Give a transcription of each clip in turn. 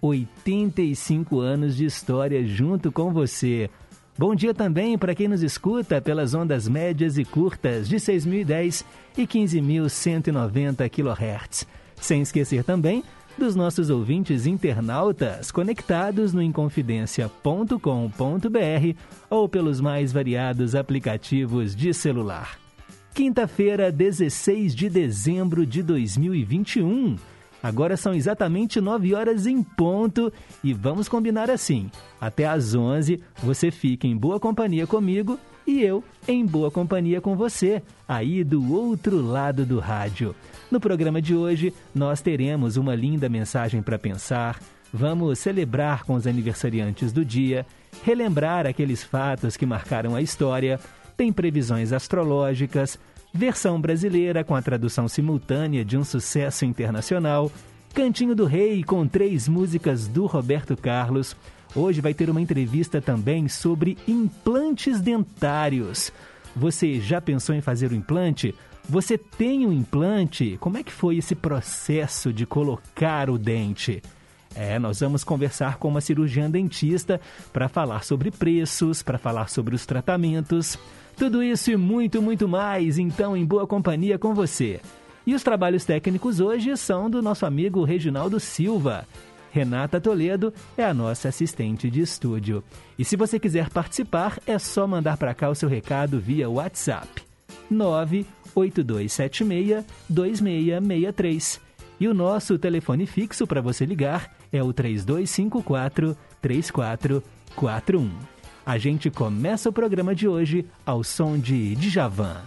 85 anos de história junto com você. Bom dia também para quem nos escuta pelas ondas médias e curtas de 6.010 e 15.190 kHz. Sem esquecer também dos nossos ouvintes internautas conectados no inconfidencia.com.br ou pelos mais variados aplicativos de celular. Quinta-feira, 16 de dezembro de 2021. Agora são exatamente 9 horas em ponto e vamos combinar assim. Até às 11 você fica em boa companhia comigo e eu em boa companhia com você, aí do outro lado do rádio. No programa de hoje, nós teremos uma linda mensagem para pensar, vamos celebrar com os aniversariantes do dia, relembrar aqueles fatos que marcaram a história, tem previsões astrológicas, versão brasileira com a tradução simultânea de um sucesso internacional, Cantinho do Rei com três músicas do Roberto Carlos. Hoje vai ter uma entrevista também sobre implantes dentários. Você já pensou em fazer o implante? Você tem um implante? Como é que foi esse processo de colocar o dente? É, nós vamos conversar com uma cirurgiã dentista para falar sobre preços, para falar sobre os tratamentos. Tudo isso e muito, muito mais, então, em boa companhia com você. E os trabalhos técnicos hoje são do nosso amigo Reginaldo Silva. Renata Toledo é a nossa assistente de estúdio. E se você quiser participar, é só mandar para cá o seu recado via WhatsApp. 9 8276 2663. E o nosso telefone fixo para você ligar é o 3254 3441. A gente começa o programa de hoje ao som de Djavan.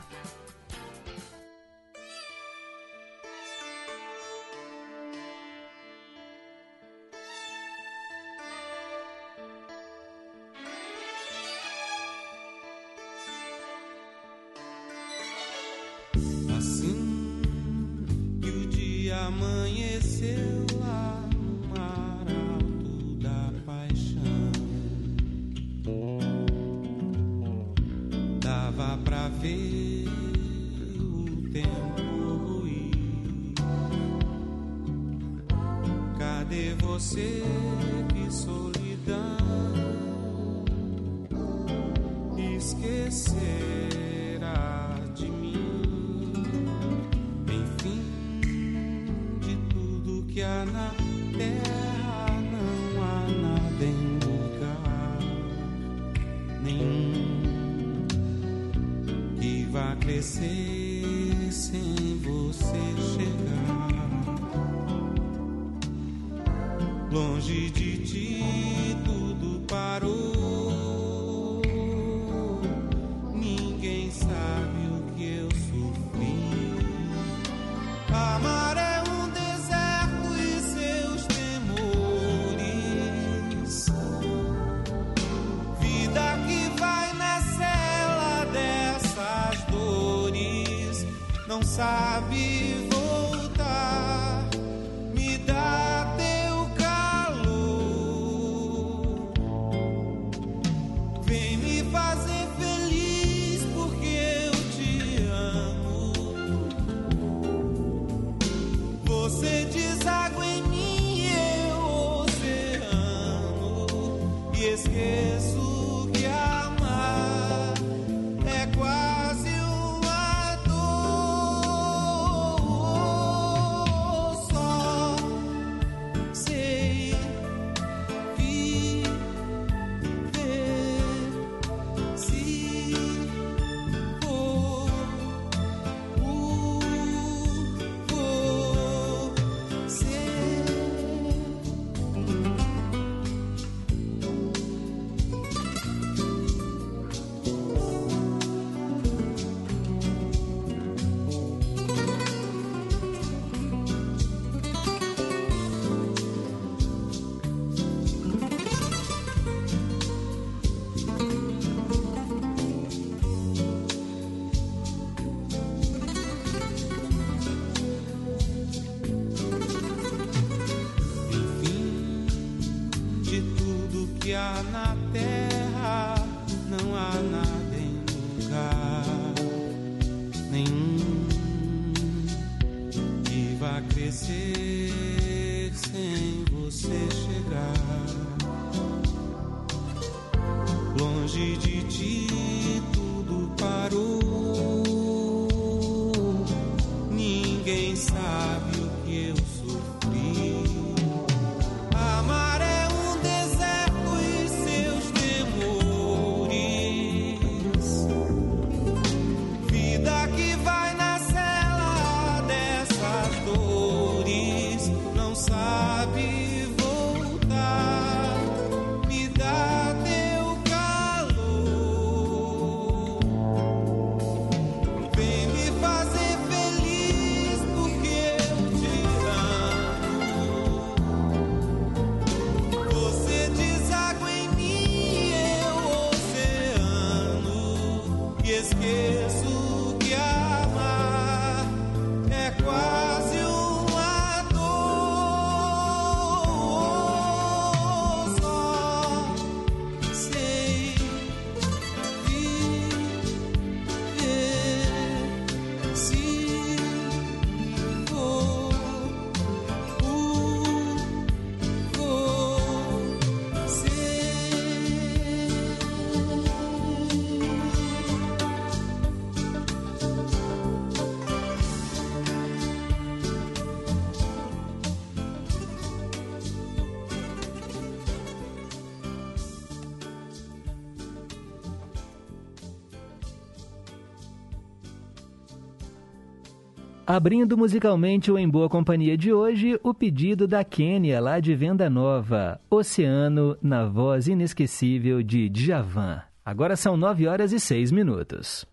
Abrindo musicalmente o Em Boa Companhia de hoje, o pedido da Quênia, lá de Venda Nova, Oceano, na voz inesquecível de Djavan. Agora são 9 horas e 6 minutos.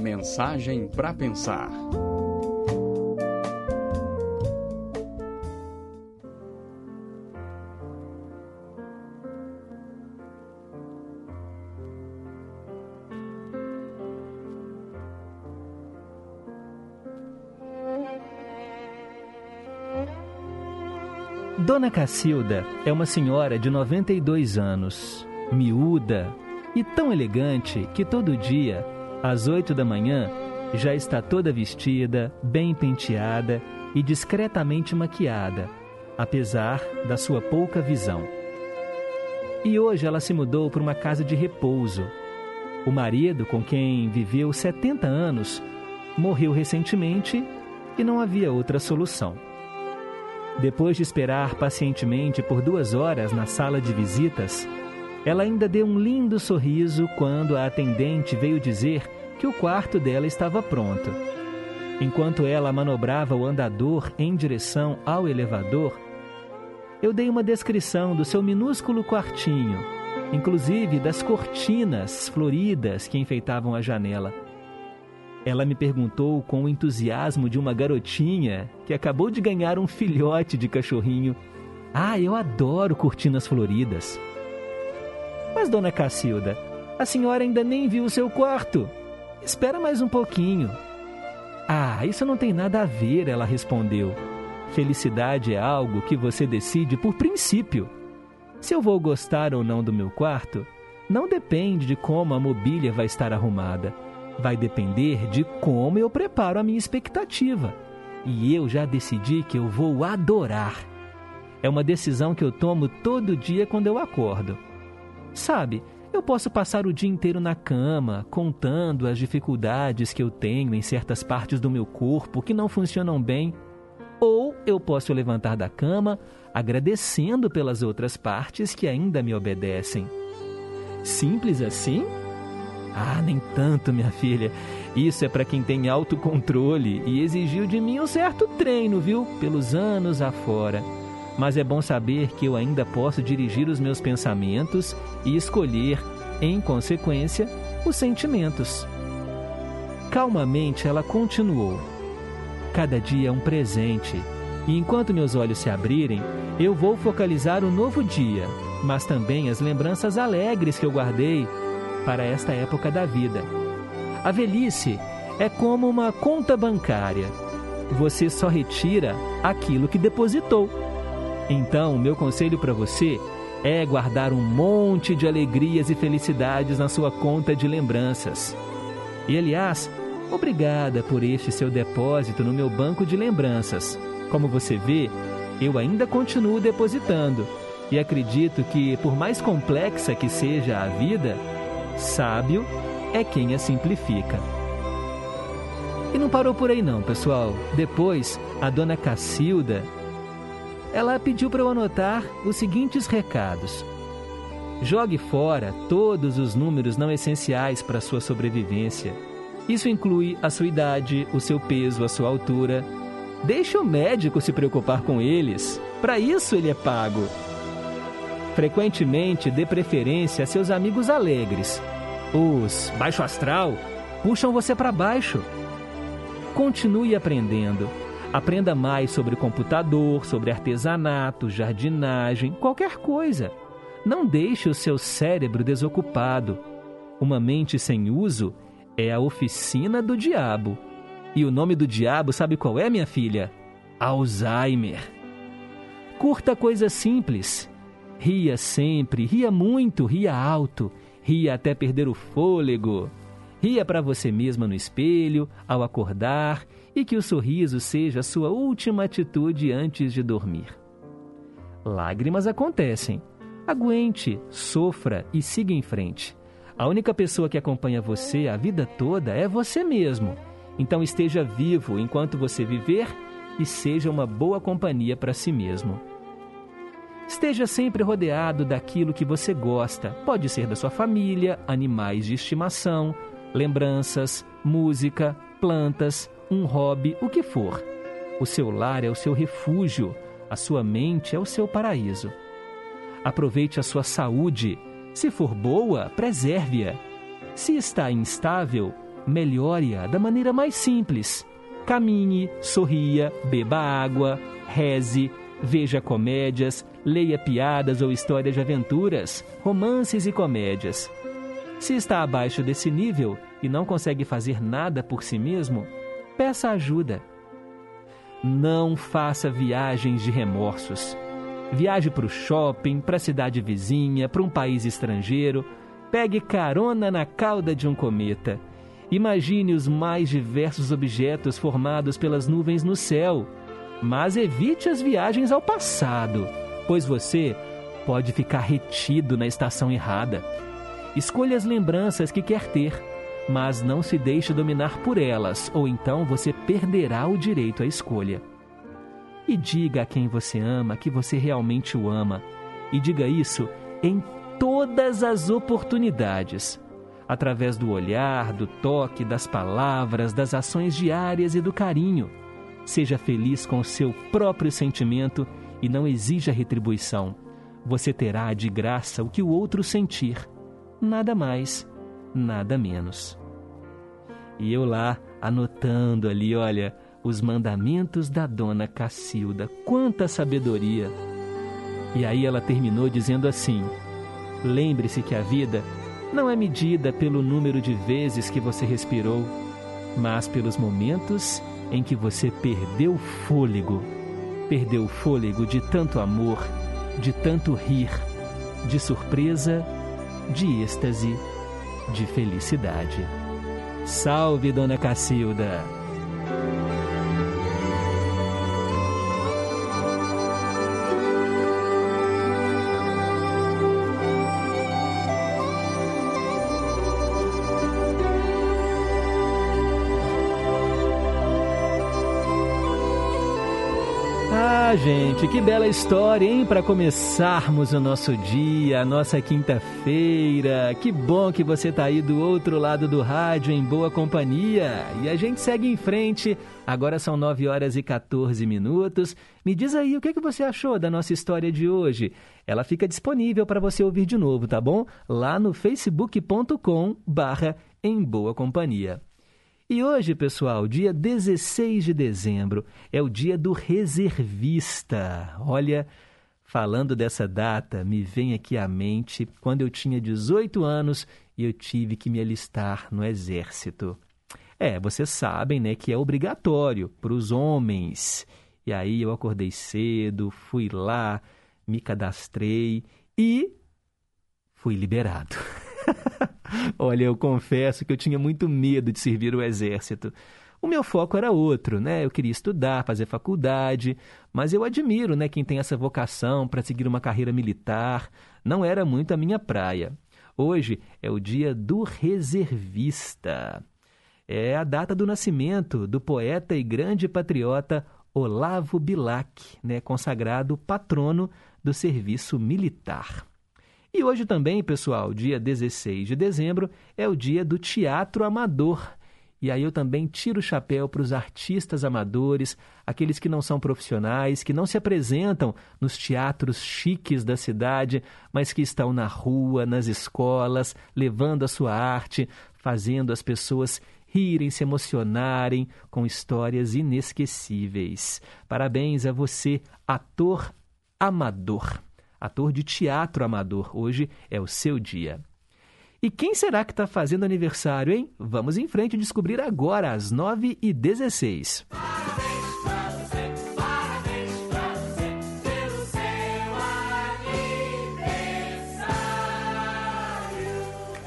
Mensagem para pensar. Dona Cacilda é uma senhora de 92 anos, miúda e tão elegante que todo dia, às 8 da manhã, já está toda vestida, bem penteada e discretamente maquiada, apesar da sua pouca visão. E hoje ela se mudou para uma casa de repouso. O marido, com quem viveu 70 anos, morreu recentemente e não havia outra solução. Depois de esperar pacientemente por duas horas na sala de visitas, ela ainda deu um lindo sorriso quando a atendente veio dizer que o quarto dela estava pronto. Enquanto ela manobrava o andador em direção ao elevador, eu dei uma descrição do seu minúsculo quartinho, inclusive das cortinas floridas que enfeitavam a janela. Ela me perguntou com o entusiasmo de uma garotinha que acabou de ganhar um filhote de cachorrinho. Ah, eu adoro cortinas floridas. Mas, dona Cacilda, a senhora ainda nem viu o seu quarto. Espera mais um pouquinho. Ah, isso não tem nada a ver, ela respondeu. Felicidade é algo que você decide por princípio. Se eu vou gostar ou não do meu quarto, não depende de como a mobília vai estar arrumada vai depender de como eu preparo a minha expectativa. E eu já decidi que eu vou adorar. É uma decisão que eu tomo todo dia quando eu acordo. Sabe, eu posso passar o dia inteiro na cama, contando as dificuldades que eu tenho em certas partes do meu corpo que não funcionam bem. Ou eu posso levantar da cama agradecendo pelas outras partes que ainda me obedecem. Simples assim? Ah, nem tanto, minha filha. Isso é para quem tem autocontrole e exigiu de mim um certo treino, viu? Pelos anos afora. Mas é bom saber que eu ainda posso dirigir os meus pensamentos e escolher, em consequência, os sentimentos. Calmamente ela continuou. Cada dia é um presente, e enquanto meus olhos se abrirem, eu vou focalizar o novo dia, mas também as lembranças alegres que eu guardei para esta época da vida. A velhice é como uma conta bancária. Você só retira aquilo que depositou. Então, meu conselho para você é guardar um monte de alegrias e felicidades na sua conta de lembranças. E aliás, obrigada por este seu depósito no meu banco de lembranças. Como você vê, eu ainda continuo depositando e acredito que, por mais complexa que seja a vida, sábio é quem a simplifica. E não parou por aí não, pessoal. Depois, a dona Cacilda, ela pediu para eu anotar os seguintes recados. Jogue fora todos os números não essenciais para sua sobrevivência. Isso inclui a sua idade, o seu peso, a sua altura. Deixe o médico se preocupar com eles. Para isso ele é pago. Frequentemente dê preferência a seus amigos alegres. Os baixo astral puxam você para baixo. Continue aprendendo. Aprenda mais sobre computador, sobre artesanato, jardinagem, qualquer coisa. Não deixe o seu cérebro desocupado. Uma mente sem uso é a oficina do diabo. E o nome do diabo, sabe qual é, minha filha? Alzheimer. Curta coisas simples. Ria sempre, ria muito, ria alto, ria até perder o fôlego. Ria para você mesma no espelho, ao acordar, e que o sorriso seja a sua última atitude antes de dormir. Lágrimas acontecem. Aguente, sofra e siga em frente. A única pessoa que acompanha você a vida toda é você mesmo. Então esteja vivo enquanto você viver e seja uma boa companhia para si mesmo. Esteja sempre rodeado daquilo que você gosta. Pode ser da sua família, animais de estimação, lembranças, música, plantas, um hobby, o que for. O seu lar é o seu refúgio, a sua mente é o seu paraíso. Aproveite a sua saúde. Se for boa, preserve-a. Se está instável, melhore-a da maneira mais simples. Caminhe, sorria, beba água, reze, veja comédias, leia piadas ou histórias de aventuras, romances e comédias. Se está abaixo desse nível e não consegue fazer nada por si mesmo, peça ajuda. Não faça viagens de remorsos. Viaje para o shopping, para a cidade vizinha, para um país estrangeiro. Pegue carona na cauda de um cometa. Imagine os mais diversos objetos formados pelas nuvens no céu. Mas evite as viagens ao passado, pois você pode ficar retido na estação errada. Escolha as lembranças que quer ter, mas não se deixe dominar por elas, ou então você perderá o direito à escolha. E diga a quem você ama que você realmente o ama. E diga isso em todas as oportunidades através do olhar, do toque, das palavras, das ações diárias e do carinho. Seja feliz com o seu próprio sentimento e não exija retribuição. Você terá de graça o que o outro sentir. Nada mais, nada menos. E eu lá, anotando ali, olha, os mandamentos da dona Cacilda. Quanta sabedoria! E aí ela terminou dizendo assim: Lembre-se que a vida não é medida pelo número de vezes que você respirou, mas pelos momentos em que você perdeu fôlego. Perdeu fôlego de tanto amor, de tanto rir, de surpresa, de êxtase, de felicidade. Salve, Dona Cacilda! Gente, que bela história, hein? Para começarmos o nosso dia, a nossa quinta-feira. Que bom que você tá aí do outro lado do rádio, em boa companhia. E a gente segue em frente. Agora são 9 horas e 14 minutos. Me diz aí o que, que você achou da nossa história de hoje. Ela fica disponível para você ouvir de novo, tá bom? Lá no facebook.com/barra em boa companhia. E hoje, pessoal, dia 16 de dezembro, é o dia do reservista. Olha, falando dessa data, me vem aqui à mente quando eu tinha 18 anos e eu tive que me alistar no exército. É, vocês sabem, né, que é obrigatório para os homens. E aí eu acordei cedo, fui lá, me cadastrei e fui liberado. Olha, eu confesso que eu tinha muito medo de servir o exército. O meu foco era outro, né? Eu queria estudar, fazer faculdade, mas eu admiro, né, quem tem essa vocação para seguir uma carreira militar. Não era muito a minha praia. Hoje é o dia do reservista. É a data do nascimento do poeta e grande patriota Olavo Bilac, né, consagrado patrono do serviço militar. E hoje também, pessoal, dia 16 de dezembro, é o dia do teatro amador. E aí eu também tiro o chapéu para os artistas amadores, aqueles que não são profissionais, que não se apresentam nos teatros chiques da cidade, mas que estão na rua, nas escolas, levando a sua arte, fazendo as pessoas rirem, se emocionarem com histórias inesquecíveis. Parabéns a você, ator amador ator de teatro amador. Hoje é o seu dia. E quem será que está fazendo aniversário, hein? Vamos em frente descobrir agora, às 9h16.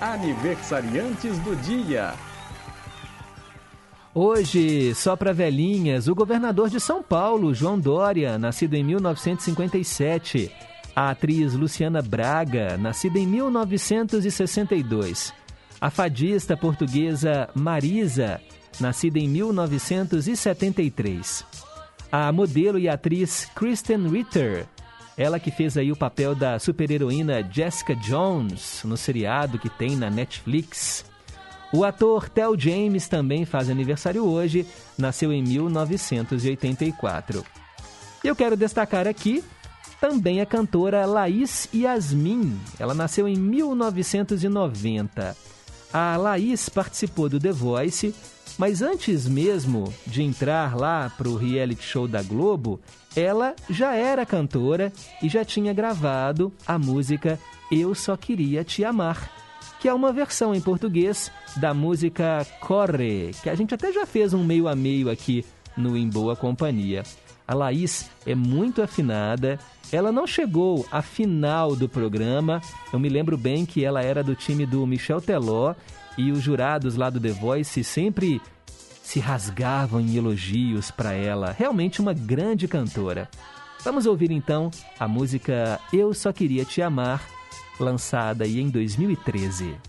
Aniversariantes do dia. Hoje, só para velhinhas, o governador de São Paulo, João Dória, nascido em 1957. A atriz Luciana Braga, nascida em 1962. A fadista portuguesa Marisa, nascida em 1973. A modelo e atriz Kristen Ritter, ela que fez aí o papel da super-heroína Jessica Jones no seriado que tem na Netflix. O ator Tel James também faz aniversário hoje, nasceu em 1984. E eu quero destacar aqui também a cantora Laís Yasmin. Ela nasceu em 1990. A Laís participou do The Voice, mas antes mesmo de entrar lá para o reality show da Globo, ela já era cantora e já tinha gravado a música Eu Só Queria Te Amar, que é uma versão em português da música Corre, que a gente até já fez um meio a meio aqui no Em Boa Companhia. A Laís é muito afinada ela não chegou à final do programa. Eu me lembro bem que ela era do time do Michel Teló e os jurados lá do The Voice sempre se rasgavam em elogios para ela. Realmente uma grande cantora. Vamos ouvir então a música Eu Só Queria Te Amar, lançada aí em 2013.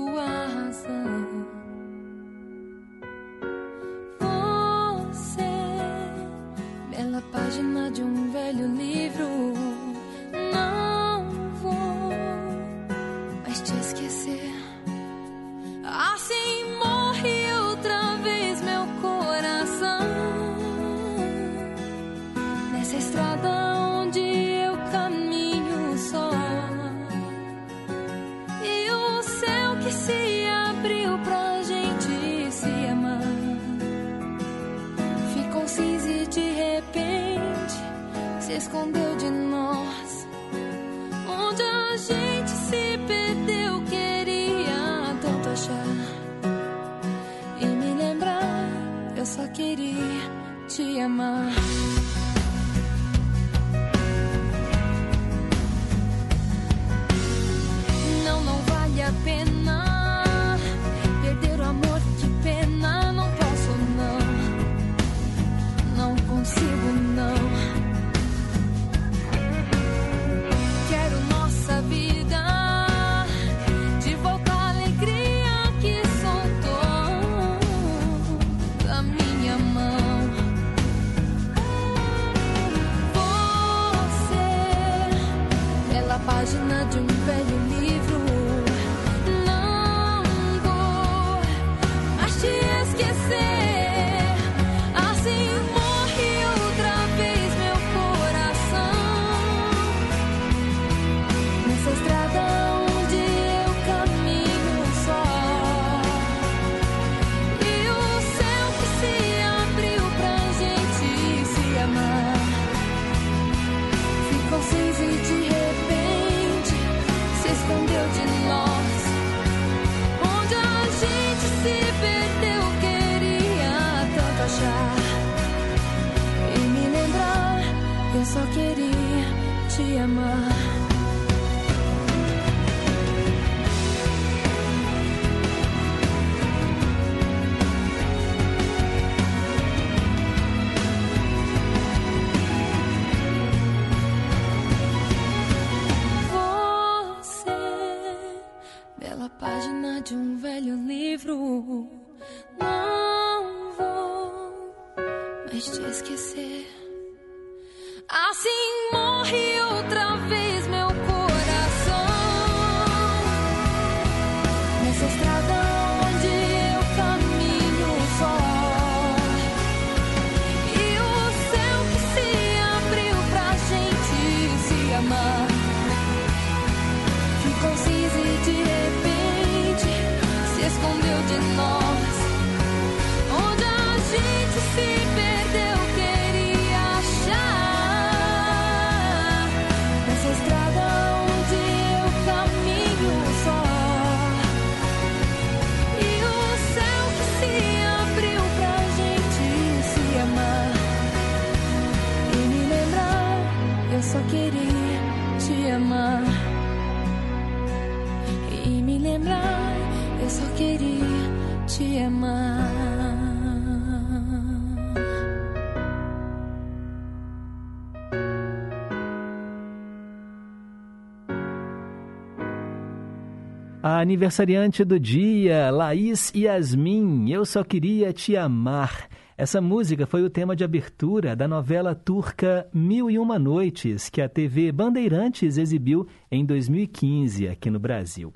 aniversariante do dia, Laís Yasmin, Eu Só Queria Te Amar. Essa música foi o tema de abertura da novela turca Mil e Uma Noites, que a TV Bandeirantes exibiu em 2015 aqui no Brasil.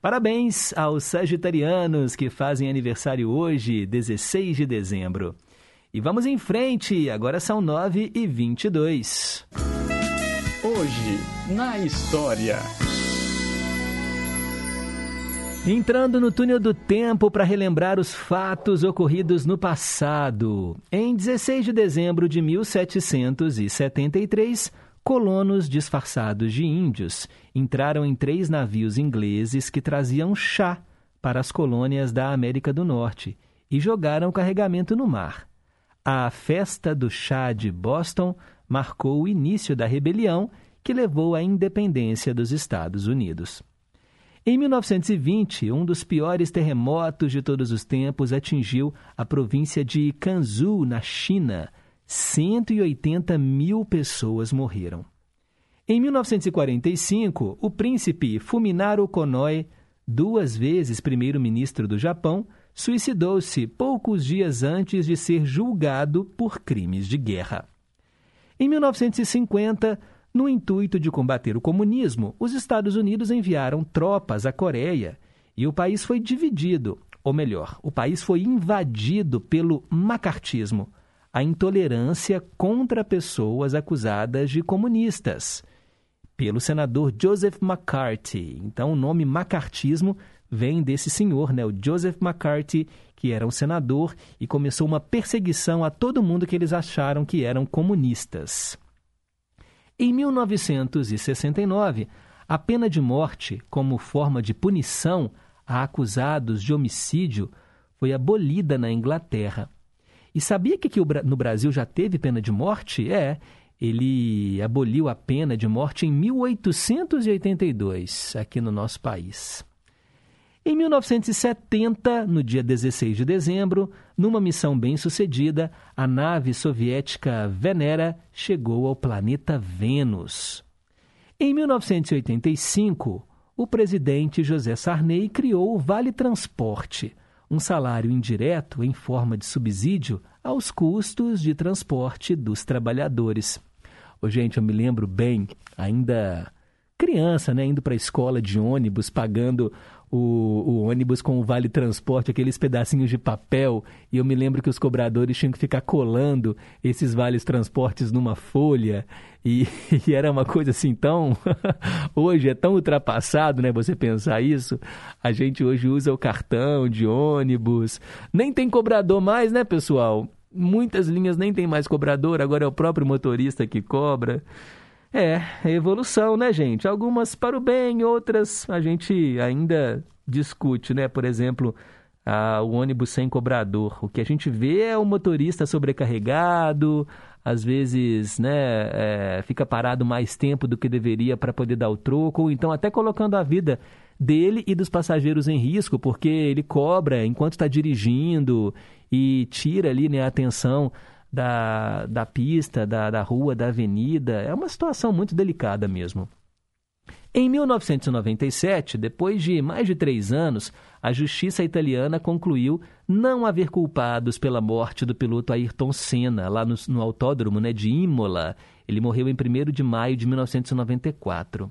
Parabéns aos sagitarianos que fazem aniversário hoje, 16 de dezembro. E vamos em frente, agora são 9 e 22. Hoje, na história. Entrando no túnel do tempo para relembrar os fatos ocorridos no passado. Em 16 de dezembro de 1773, colonos disfarçados de índios entraram em três navios ingleses que traziam chá para as colônias da América do Norte e jogaram o carregamento no mar. A festa do chá de Boston marcou o início da rebelião que levou à independência dos Estados Unidos. Em 1920, um dos piores terremotos de todos os tempos atingiu a província de Kansu, na China. 180 mil pessoas morreram. Em 1945, o príncipe Fuminaro Konoe, duas vezes primeiro-ministro do Japão, suicidou-se poucos dias antes de ser julgado por crimes de guerra. Em 1950, no intuito de combater o comunismo, os Estados Unidos enviaram tropas à Coreia e o país foi dividido, ou melhor, o país foi invadido pelo macartismo, a intolerância contra pessoas acusadas de comunistas, pelo senador Joseph McCarthy. Então, o nome macartismo vem desse senhor, né, o Joseph McCarthy, que era um senador e começou uma perseguição a todo mundo que eles acharam que eram comunistas. Em 1969, a pena de morte, como forma de punição a acusados de homicídio, foi abolida na Inglaterra. E sabia que aqui no Brasil já teve pena de morte? É, ele aboliu a pena de morte em 1882, aqui no nosso país. Em 1970, no dia 16 de dezembro, numa missão bem-sucedida, a nave soviética Venera chegou ao planeta Vênus. Em 1985, o presidente José Sarney criou o Vale Transporte, um salário indireto em forma de subsídio aos custos de transporte dos trabalhadores. Ô, gente, eu me lembro bem, ainda criança, né, indo para a escola de ônibus, pagando o, o, ônibus com o vale transporte, aqueles pedacinhos de papel, e eu me lembro que os cobradores tinham que ficar colando esses vales transportes numa folha, e, e era uma coisa assim tão. hoje é tão ultrapassado, né? Você pensar isso. A gente hoje usa o cartão de ônibus, nem tem cobrador mais, né, pessoal? Muitas linhas nem tem mais cobrador, agora é o próprio motorista que cobra. É, evolução, né, gente? Algumas para o bem, outras a gente ainda discute, né? Por exemplo, a, o ônibus sem cobrador. O que a gente vê é o motorista sobrecarregado, às vezes, né, é, fica parado mais tempo do que deveria para poder dar o troco, ou então até colocando a vida dele e dos passageiros em risco, porque ele cobra enquanto está dirigindo e tira ali né, a atenção da, da pista, da, da rua, da avenida. É uma situação muito delicada mesmo. Em 1997, depois de mais de três anos, a justiça italiana concluiu não haver culpados pela morte do piloto Ayrton Senna, lá no, no autódromo né, de Imola. Ele morreu em 1 de maio de 1994.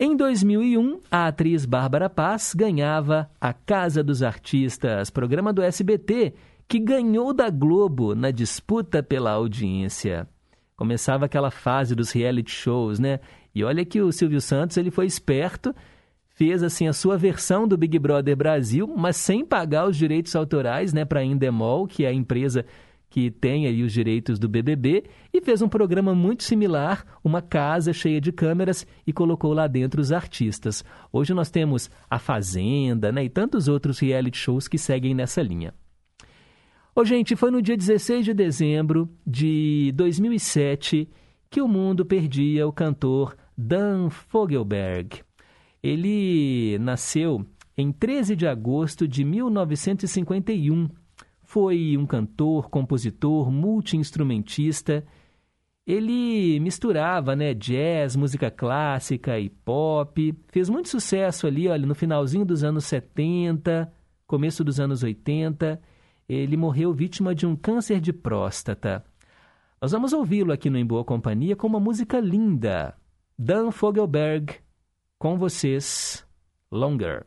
Em 2001, a atriz Bárbara Paz ganhava A Casa dos Artistas, programa do SBT, que ganhou da Globo na disputa pela audiência. Começava aquela fase dos reality shows, né? E olha que o Silvio Santos ele foi esperto, fez assim a sua versão do Big Brother Brasil, mas sem pagar os direitos autorais, né, para a Endemol, que é a empresa que tem aí os direitos do BBB, e fez um programa muito similar, uma casa cheia de câmeras e colocou lá dentro os artistas. Hoje nós temos A Fazenda, né, e tantos outros reality shows que seguem nessa linha. Ô, gente, foi no dia 16 de dezembro de 2007 que o mundo perdia o cantor Dan Fogelberg. Ele nasceu em 13 de agosto de 1951. Foi um cantor, compositor, multiinstrumentista. Ele misturava né, jazz, música clássica e pop. Fez muito sucesso ali, olha, no finalzinho dos anos 70, começo dos anos 80. Ele morreu vítima de um câncer de próstata. Nós vamos ouvi-lo aqui no Em Boa Companhia com uma música linda. Dan Fogelberg, com vocês, Longer.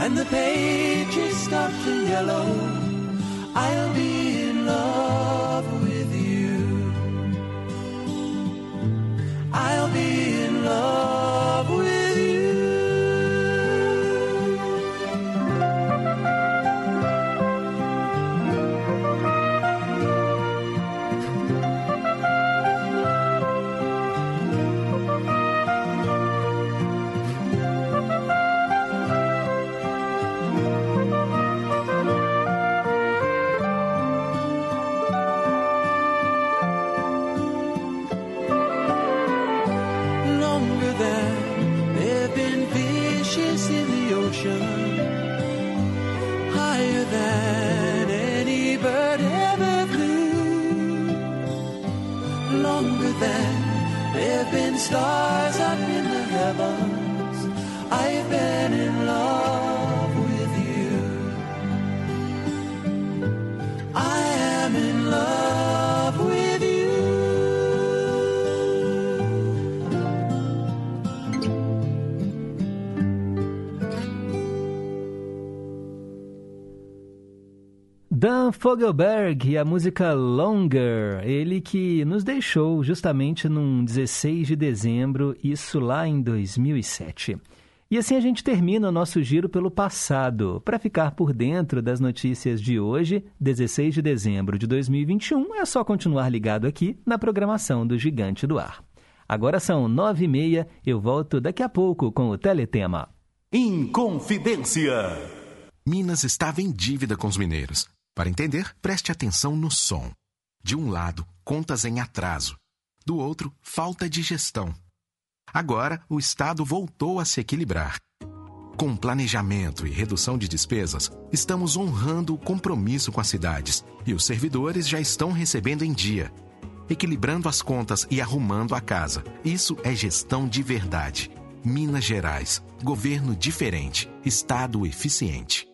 And the pages start to yellow, I'll be in love Dan Fogelberg e a música Longer, ele que nos deixou justamente num 16 de dezembro, isso lá em 2007. E assim a gente termina o nosso giro pelo passado. Para ficar por dentro das notícias de hoje, 16 de dezembro de 2021, é só continuar ligado aqui na programação do Gigante do Ar. Agora são nove e meia, eu volto daqui a pouco com o Teletema. Inconfidência. Minas estava em dívida com os mineiros. Para entender, preste atenção no som. De um lado, contas em atraso. Do outro, falta de gestão. Agora, o Estado voltou a se equilibrar. Com planejamento e redução de despesas, estamos honrando o compromisso com as cidades e os servidores já estão recebendo em dia, equilibrando as contas e arrumando a casa. Isso é gestão de verdade. Minas Gerais. Governo diferente. Estado eficiente.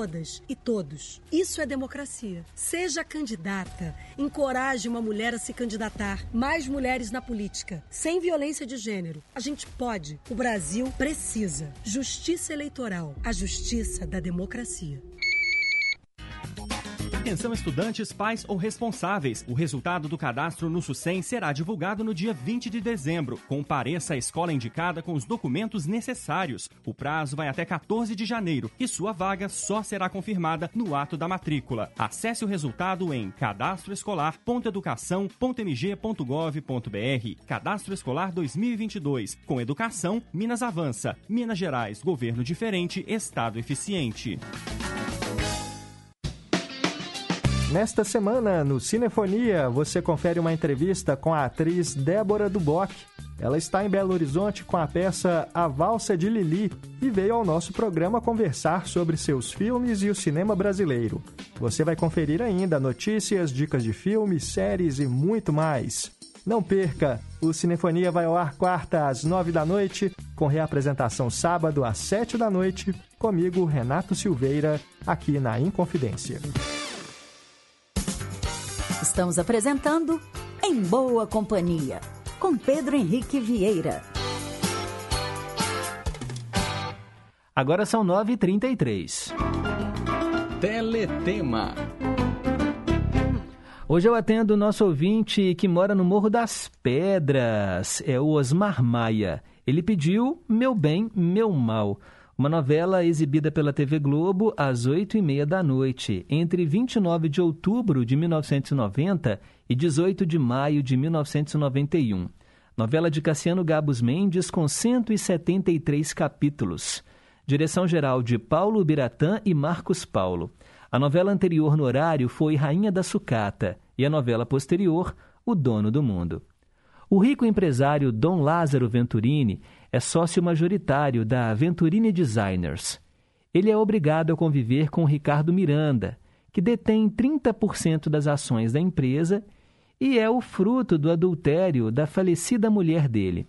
todas e todos. Isso é democracia. Seja candidata, encoraje uma mulher a se candidatar. Mais mulheres na política, sem violência de gênero. A gente pode. O Brasil precisa. Justiça eleitoral, a justiça da democracia. Atenção estudantes, pais ou responsáveis. O resultado do cadastro no SUSEM será divulgado no dia 20 de dezembro. Compareça à escola indicada com os documentos necessários. O prazo vai até 14 de janeiro e sua vaga só será confirmada no ato da matrícula. Acesse o resultado em cadastroescolar.educação.mg.gov.br. Cadastro Escolar 2022. Com educação, Minas avança. Minas Gerais, governo diferente, estado eficiente. Nesta semana, no Cinefonia, você confere uma entrevista com a atriz Débora Duboc. Ela está em Belo Horizonte com a peça A Valsa de Lili e veio ao nosso programa conversar sobre seus filmes e o cinema brasileiro. Você vai conferir ainda notícias, dicas de filmes, séries e muito mais. Não perca! O Cinefonia vai ao ar quarta às nove da noite, com reapresentação sábado às sete da noite, comigo, Renato Silveira, aqui na Inconfidência. Estamos apresentando Em Boa Companhia, com Pedro Henrique Vieira. Agora são 9h33. Teletema. Hoje eu atendo o nosso ouvinte que mora no Morro das Pedras, é o Osmar Maia. Ele pediu Meu Bem, Meu Mal uma novela exibida pela TV Globo às oito e meia da noite, entre 29 de outubro de 1990 e 18 de maio de 1991. Novela de Cassiano Gabos Mendes com 173 capítulos. Direção-geral de Paulo Biratã e Marcos Paulo. A novela anterior no horário foi Rainha da Sucata e a novela posterior, O Dono do Mundo. O rico empresário Dom Lázaro Venturini é sócio majoritário da Venturini Designers. Ele é obrigado a conviver com Ricardo Miranda, que detém 30% das ações da empresa e é o fruto do adultério da falecida mulher dele.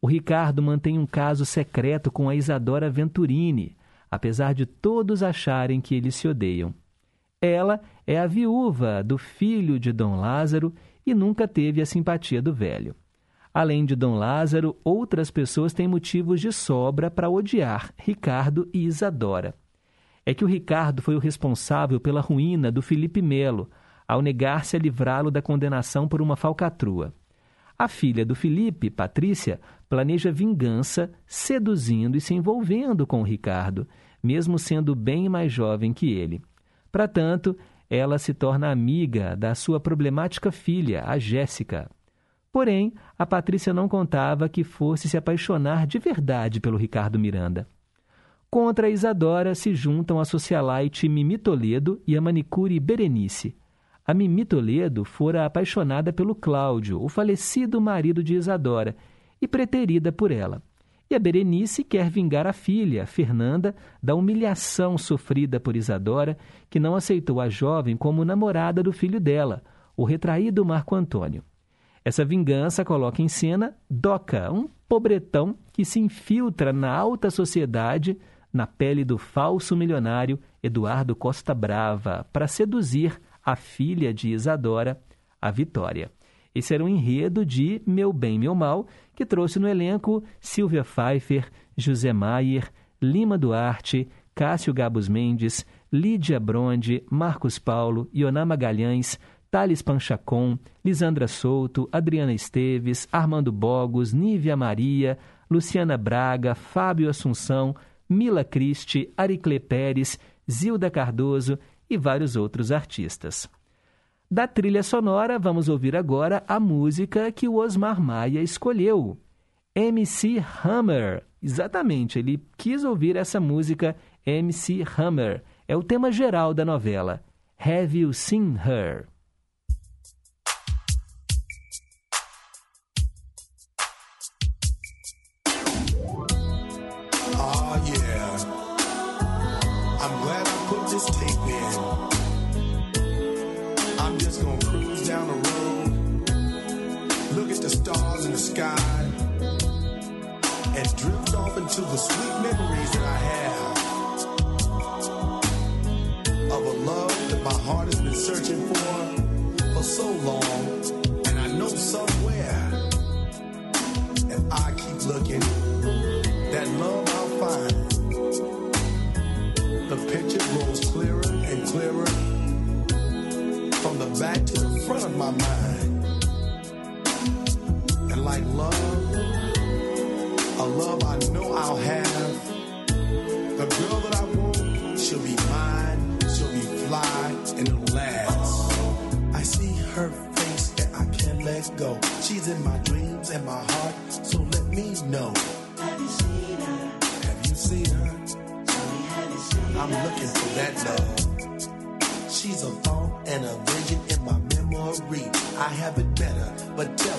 O Ricardo mantém um caso secreto com a Isadora Venturini, apesar de todos acharem que eles se odeiam. Ela é a viúva do filho de Dom Lázaro e nunca teve a simpatia do velho. Além de Dom Lázaro, outras pessoas têm motivos de sobra para odiar Ricardo e Isadora. É que o Ricardo foi o responsável pela ruína do Felipe Melo, ao negar-se a livrá-lo da condenação por uma falcatrua. A filha do Felipe, Patrícia, planeja vingança, seduzindo e se envolvendo com o Ricardo, mesmo sendo bem mais jovem que ele. Para tanto, ela se torna amiga da sua problemática filha, a Jéssica. Porém, a Patrícia não contava que fosse se apaixonar de verdade pelo Ricardo Miranda. Contra a Isadora se juntam a socialite Mimi Toledo e a manicure Berenice. A Mimi Toledo fora apaixonada pelo Cláudio, o falecido marido de Isadora, e preterida por ela. E a Berenice quer vingar a filha, Fernanda, da humilhação sofrida por Isadora, que não aceitou a jovem como namorada do filho dela, o retraído Marco Antônio. Essa vingança coloca em cena Doca, um pobretão que se infiltra na alta sociedade na pele do falso milionário Eduardo Costa Brava para seduzir a filha de Isadora, a Vitória. Esse era um enredo de Meu Bem, Meu Mal, que trouxe no elenco Silvia Pfeiffer, José Maier, Lima Duarte, Cássio Gabos Mendes, Lídia Bronde, Marcos Paulo, Ioná Magalhães, Thales Panchacon, Lisandra Souto, Adriana Esteves, Armando Bogos, Nívia Maria, Luciana Braga, Fábio Assunção, Mila Cristi, Aricle Pérez, Zilda Cardoso e vários outros artistas. Da trilha sonora, vamos ouvir agora a música que o Osmar Maia escolheu. MC Hammer. Exatamente, ele quis ouvir essa música MC Hammer. É o tema geral da novela. Have You Seen Her? I'm glad I put this tape in. I'm just gonna cruise down the road, look at the stars in the sky, and drift off into the sweet memories that I have. Of a love that my heart has been searching for for so long, and I know somewhere if I keep looking, that love I'll find. The picture grows clearer and clearer from the back to the front of my mind. And like love, a love I know I'll have. The girl that I want, she'll be mine, she'll be fly, and it'll last. I see her face and I can't let go. She's in my dreams and my heart, so let me know. I'm looking for that love. She's a thought and a vision in my memory. I have it better, but tell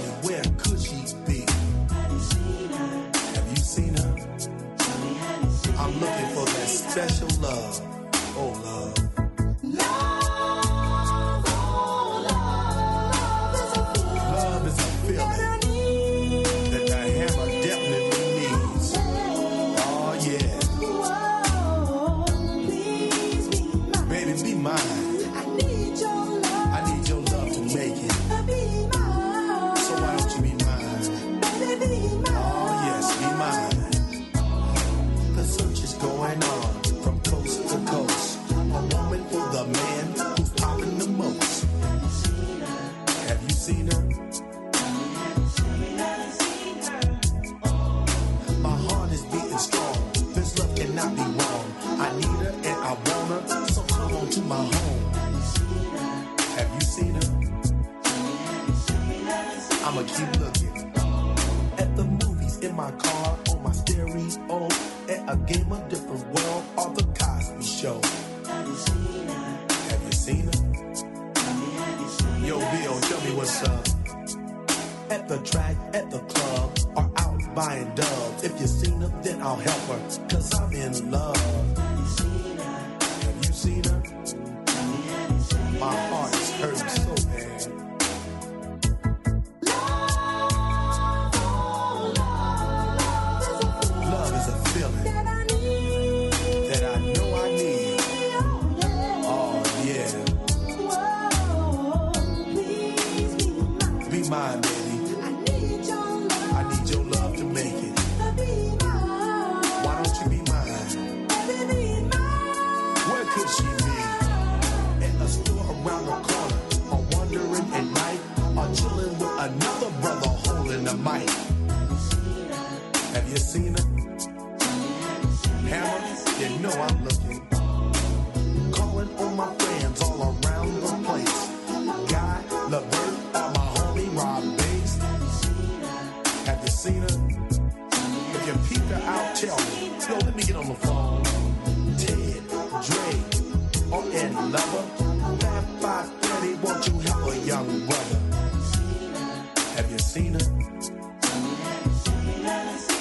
Her?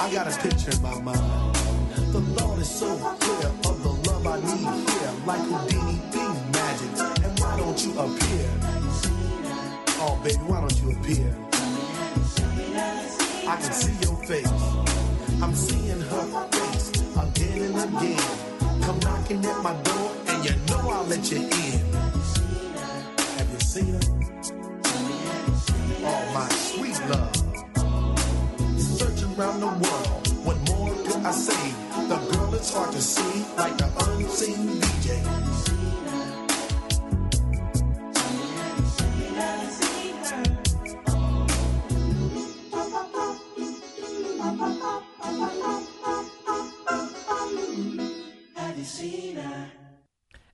I got a picture in my mind. The thought is so clear of the love I need here, like Houdini be magic. And why don't you appear? Oh, baby, why don't you appear? I can see your face. I'm seeing her face again and again. Come knocking at my door, and you know I'll let you in. Have you seen her? Oh, my sweet love. Searching around the world, what more could I say? The girl is hard to see, like the unseen DJ.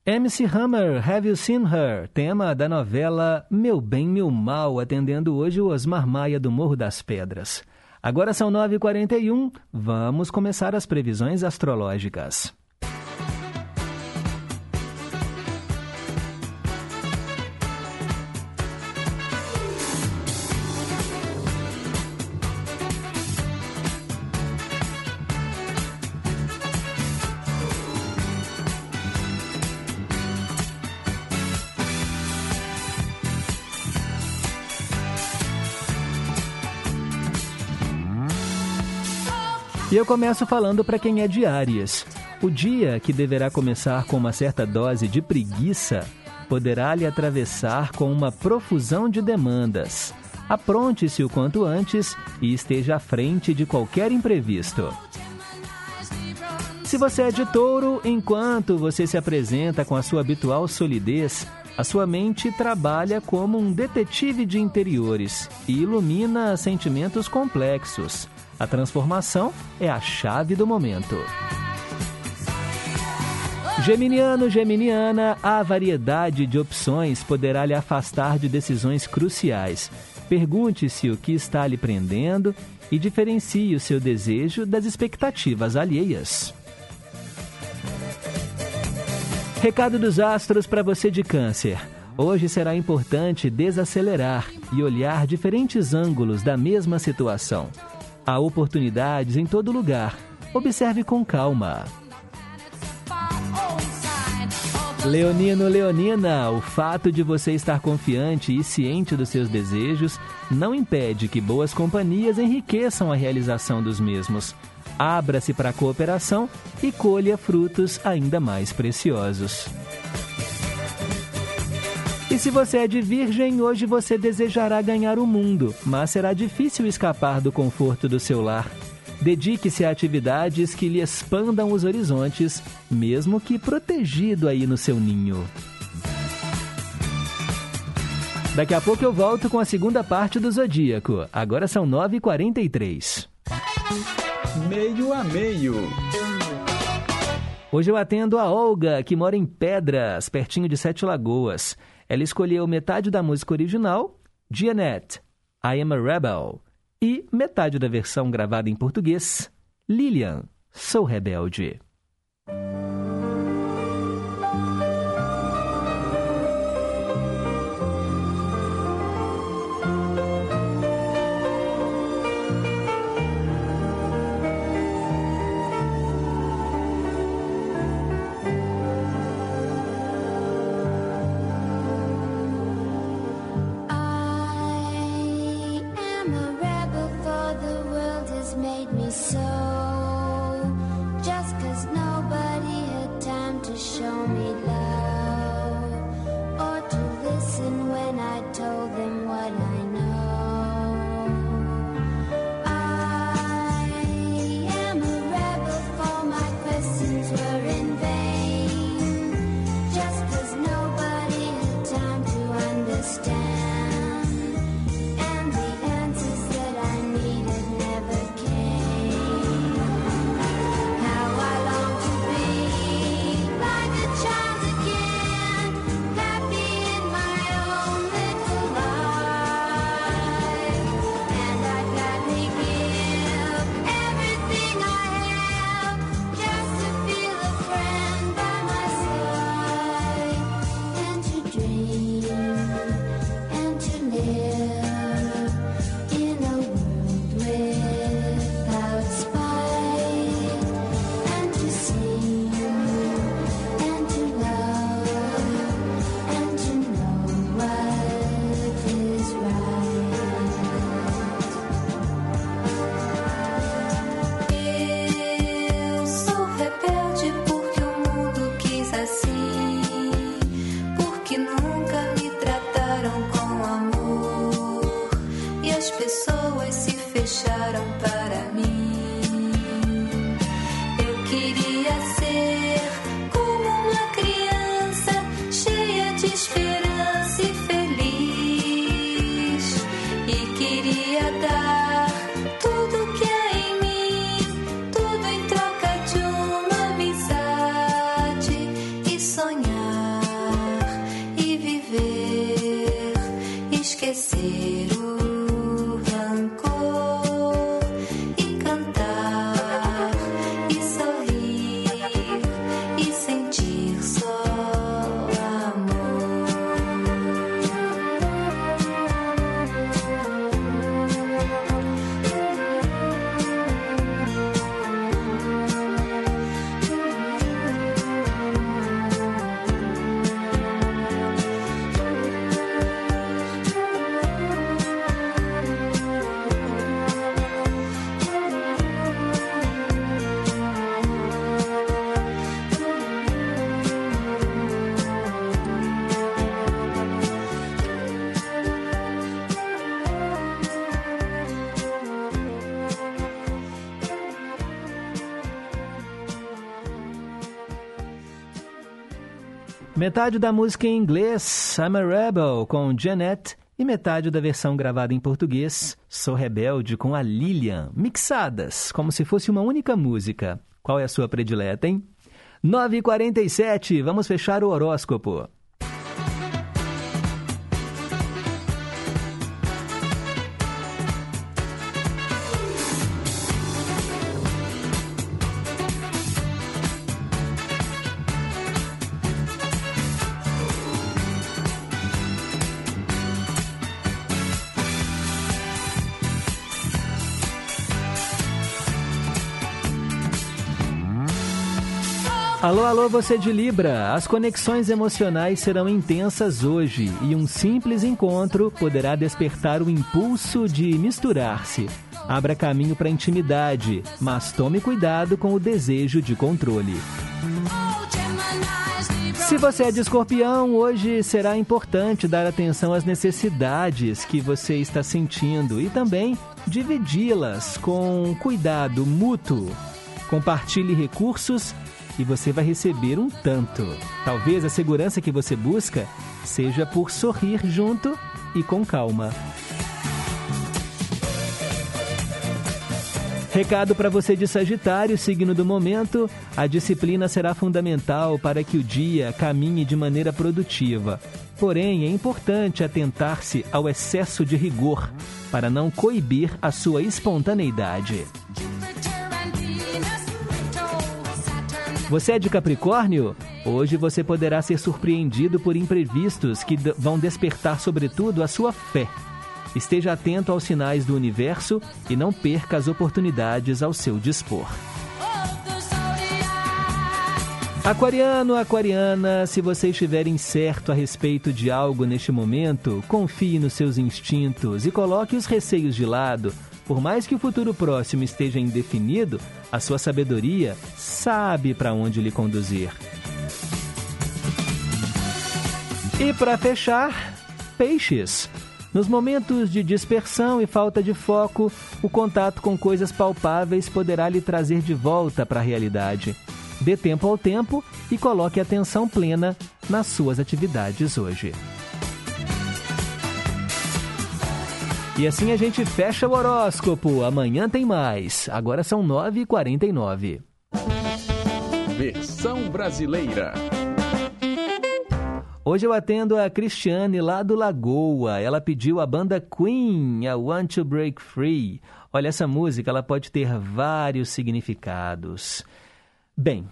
MC Hammer, Have You Seen Her? Tema da novela Meu Bem, Meu Mal, atendendo hoje o Osmar Maia do Morro das Pedras. Agora são 9h41, vamos começar as previsões astrológicas. E eu começo falando para quem é de Áries. O dia, que deverá começar com uma certa dose de preguiça, poderá lhe atravessar com uma profusão de demandas. Apronte-se o quanto antes e esteja à frente de qualquer imprevisto. Se você é de touro, enquanto você se apresenta com a sua habitual solidez, a sua mente trabalha como um detetive de interiores e ilumina sentimentos complexos. A transformação é a chave do momento. Geminiano, Geminiana, a variedade de opções poderá lhe afastar de decisões cruciais. Pergunte-se o que está lhe prendendo e diferencie o seu desejo das expectativas alheias. Recado dos astros para você de Câncer. Hoje será importante desacelerar e olhar diferentes ângulos da mesma situação. Há oportunidades em todo lugar. Observe com calma. Leonino, Leonina, o fato de você estar confiante e ciente dos seus desejos não impede que boas companhias enriqueçam a realização dos mesmos. Abra-se para a cooperação e colha frutos ainda mais preciosos. E se você é de virgem, hoje você desejará ganhar o mundo, mas será difícil escapar do conforto do seu lar. Dedique-se a atividades que lhe expandam os horizontes, mesmo que protegido aí no seu ninho. Daqui a pouco eu volto com a segunda parte do Zodíaco. Agora são 9h43. Meio a meio. Hoje eu atendo a Olga, que mora em Pedras, pertinho de Sete Lagoas. Ela escolheu metade da música original, Janet, I Am a Rebel, e metade da versão gravada em português, Lilian, Sou Rebelde. Metade da música em inglês, I'm a Rebel, com Janet, e metade da versão gravada em português, Sou Rebelde, com a Lilian, mixadas, como se fosse uma única música. Qual é a sua predileta, hein? 9h47, vamos fechar o horóscopo. Alô, alô, você de Libra! As conexões emocionais serão intensas hoje e um simples encontro poderá despertar o impulso de misturar-se. Abra caminho para a intimidade, mas tome cuidado com o desejo de controle. Se você é de escorpião, hoje será importante dar atenção às necessidades que você está sentindo e também dividi-las com cuidado mútuo. Compartilhe recursos e você vai receber um tanto. Talvez a segurança que você busca seja por sorrir junto e com calma. Recado para você de Sagitário, signo do momento: a disciplina será fundamental para que o dia caminhe de maneira produtiva. Porém, é importante atentar-se ao excesso de rigor para não coibir a sua espontaneidade. Você é de Capricórnio? Hoje você poderá ser surpreendido por imprevistos que vão despertar, sobretudo, a sua fé. Esteja atento aos sinais do universo e não perca as oportunidades ao seu dispor. Aquariano, aquariana, se você estiver incerto a respeito de algo neste momento, confie nos seus instintos e coloque os receios de lado. Por mais que o futuro próximo esteja indefinido, a sua sabedoria sabe para onde lhe conduzir. E para fechar, peixes. Nos momentos de dispersão e falta de foco, o contato com coisas palpáveis poderá lhe trazer de volta para a realidade. Dê tempo ao tempo e coloque atenção plena nas suas atividades hoje. E assim a gente fecha o horóscopo. Amanhã tem mais. Agora são 9h49. Versão brasileira. Hoje eu atendo a Cristiane lá do Lagoa. Ela pediu a banda Queen, a Want to Break Free. Olha, essa música ela pode ter vários significados. Bem,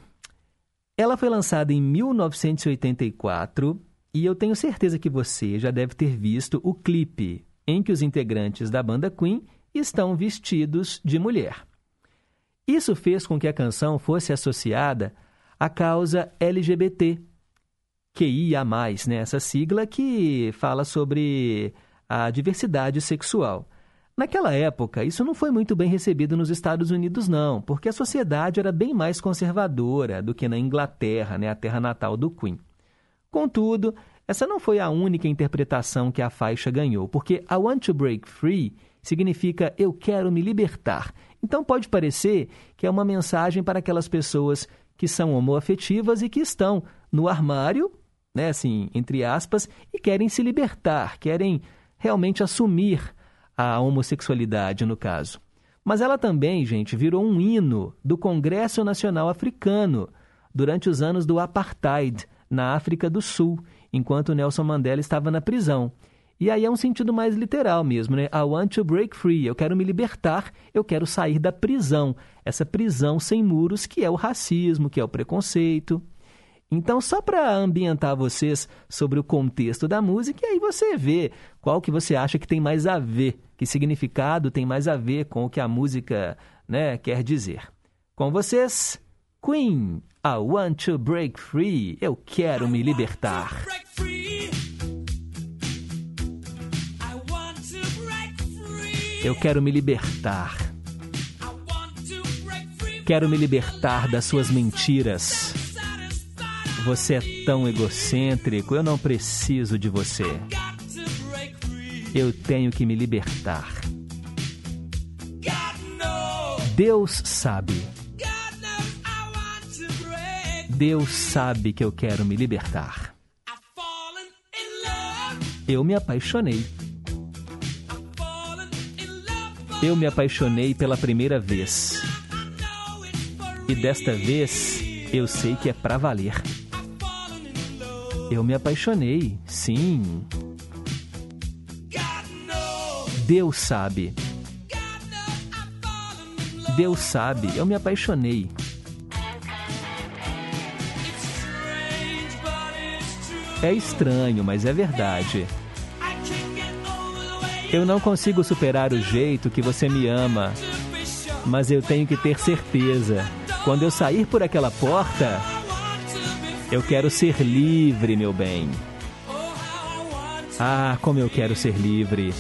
ela foi lançada em 1984 e eu tenho certeza que você já deve ter visto o clipe em que os integrantes da banda Queen estão vestidos de mulher. Isso fez com que a canção fosse associada à causa LGBT, QIA+, né? essa sigla que fala sobre a diversidade sexual. Naquela época, isso não foi muito bem recebido nos Estados Unidos, não, porque a sociedade era bem mais conservadora do que na Inglaterra, né, a terra natal do Queen. Contudo, essa não foi a única interpretação que a faixa ganhou, porque a Want to Break Free significa eu quero me libertar. Então pode parecer que é uma mensagem para aquelas pessoas que são homoafetivas e que estão no armário, né, assim, entre aspas, e querem se libertar, querem realmente assumir a homossexualidade no caso. Mas ela também, gente, virou um hino do Congresso Nacional Africano durante os anos do apartheid na África do Sul, enquanto Nelson Mandela estava na prisão. E aí é um sentido mais literal mesmo, né? I want to break free. Eu quero me libertar, eu quero sair da prisão. Essa prisão sem muros que é o racismo, que é o preconceito. Então, só para ambientar vocês sobre o contexto da música, e aí você vê qual que você acha que tem mais a ver, que significado tem mais a ver com o que a música né, quer dizer. Com vocês, Queen, I want to break free. Eu quero me libertar. Eu quero me libertar. Quero me libertar das suas mentiras. Você é tão egocêntrico, eu não preciso de você. Eu tenho que me libertar. Deus sabe. Deus sabe que eu quero me libertar. Eu me apaixonei. Eu me apaixonei pela primeira vez. E desta vez eu sei que é para valer. Eu me apaixonei, sim. Deus sabe. Deus sabe, eu me apaixonei. É estranho, mas é verdade. Eu não consigo superar o jeito que você me ama, mas eu tenho que ter certeza. Quando eu sair por aquela porta, eu quero ser livre, meu bem. Ah, como eu quero ser livre.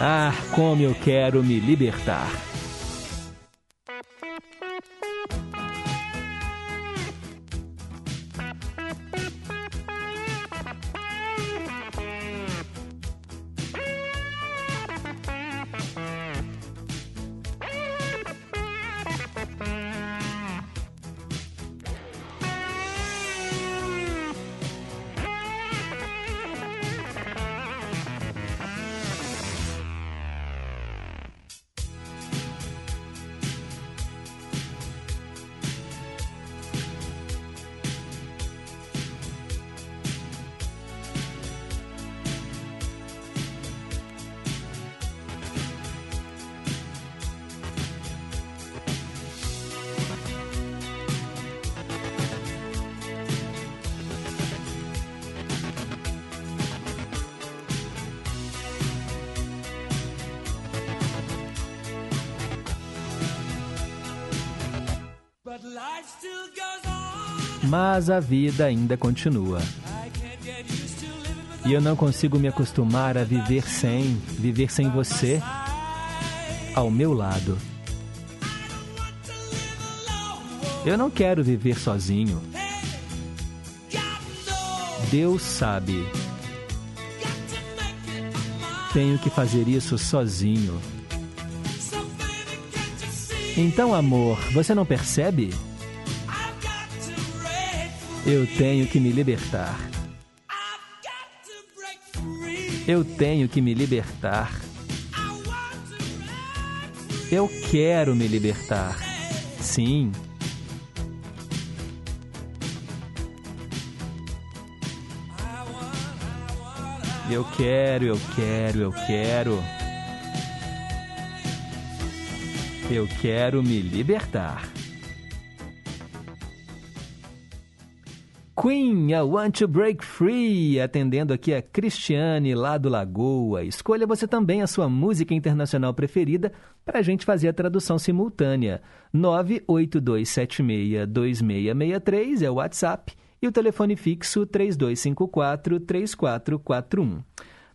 Ah, como eu quero me libertar. Mas a vida ainda continua. E eu não consigo me acostumar a viver sem, viver sem você ao meu lado. Eu não quero viver sozinho. Deus sabe. Tenho que fazer isso sozinho. Então, amor, você não percebe? Eu tenho que me libertar. Eu tenho que me libertar. Eu quero me libertar. Sim. Eu quero, eu quero, eu quero. Eu quero me libertar. Queen, I Want to Break Free, atendendo aqui a Cristiane lá do Lagoa. Escolha você também a sua música internacional preferida para a gente fazer a tradução simultânea. 982762663 é o WhatsApp e o telefone fixo 3254-3441.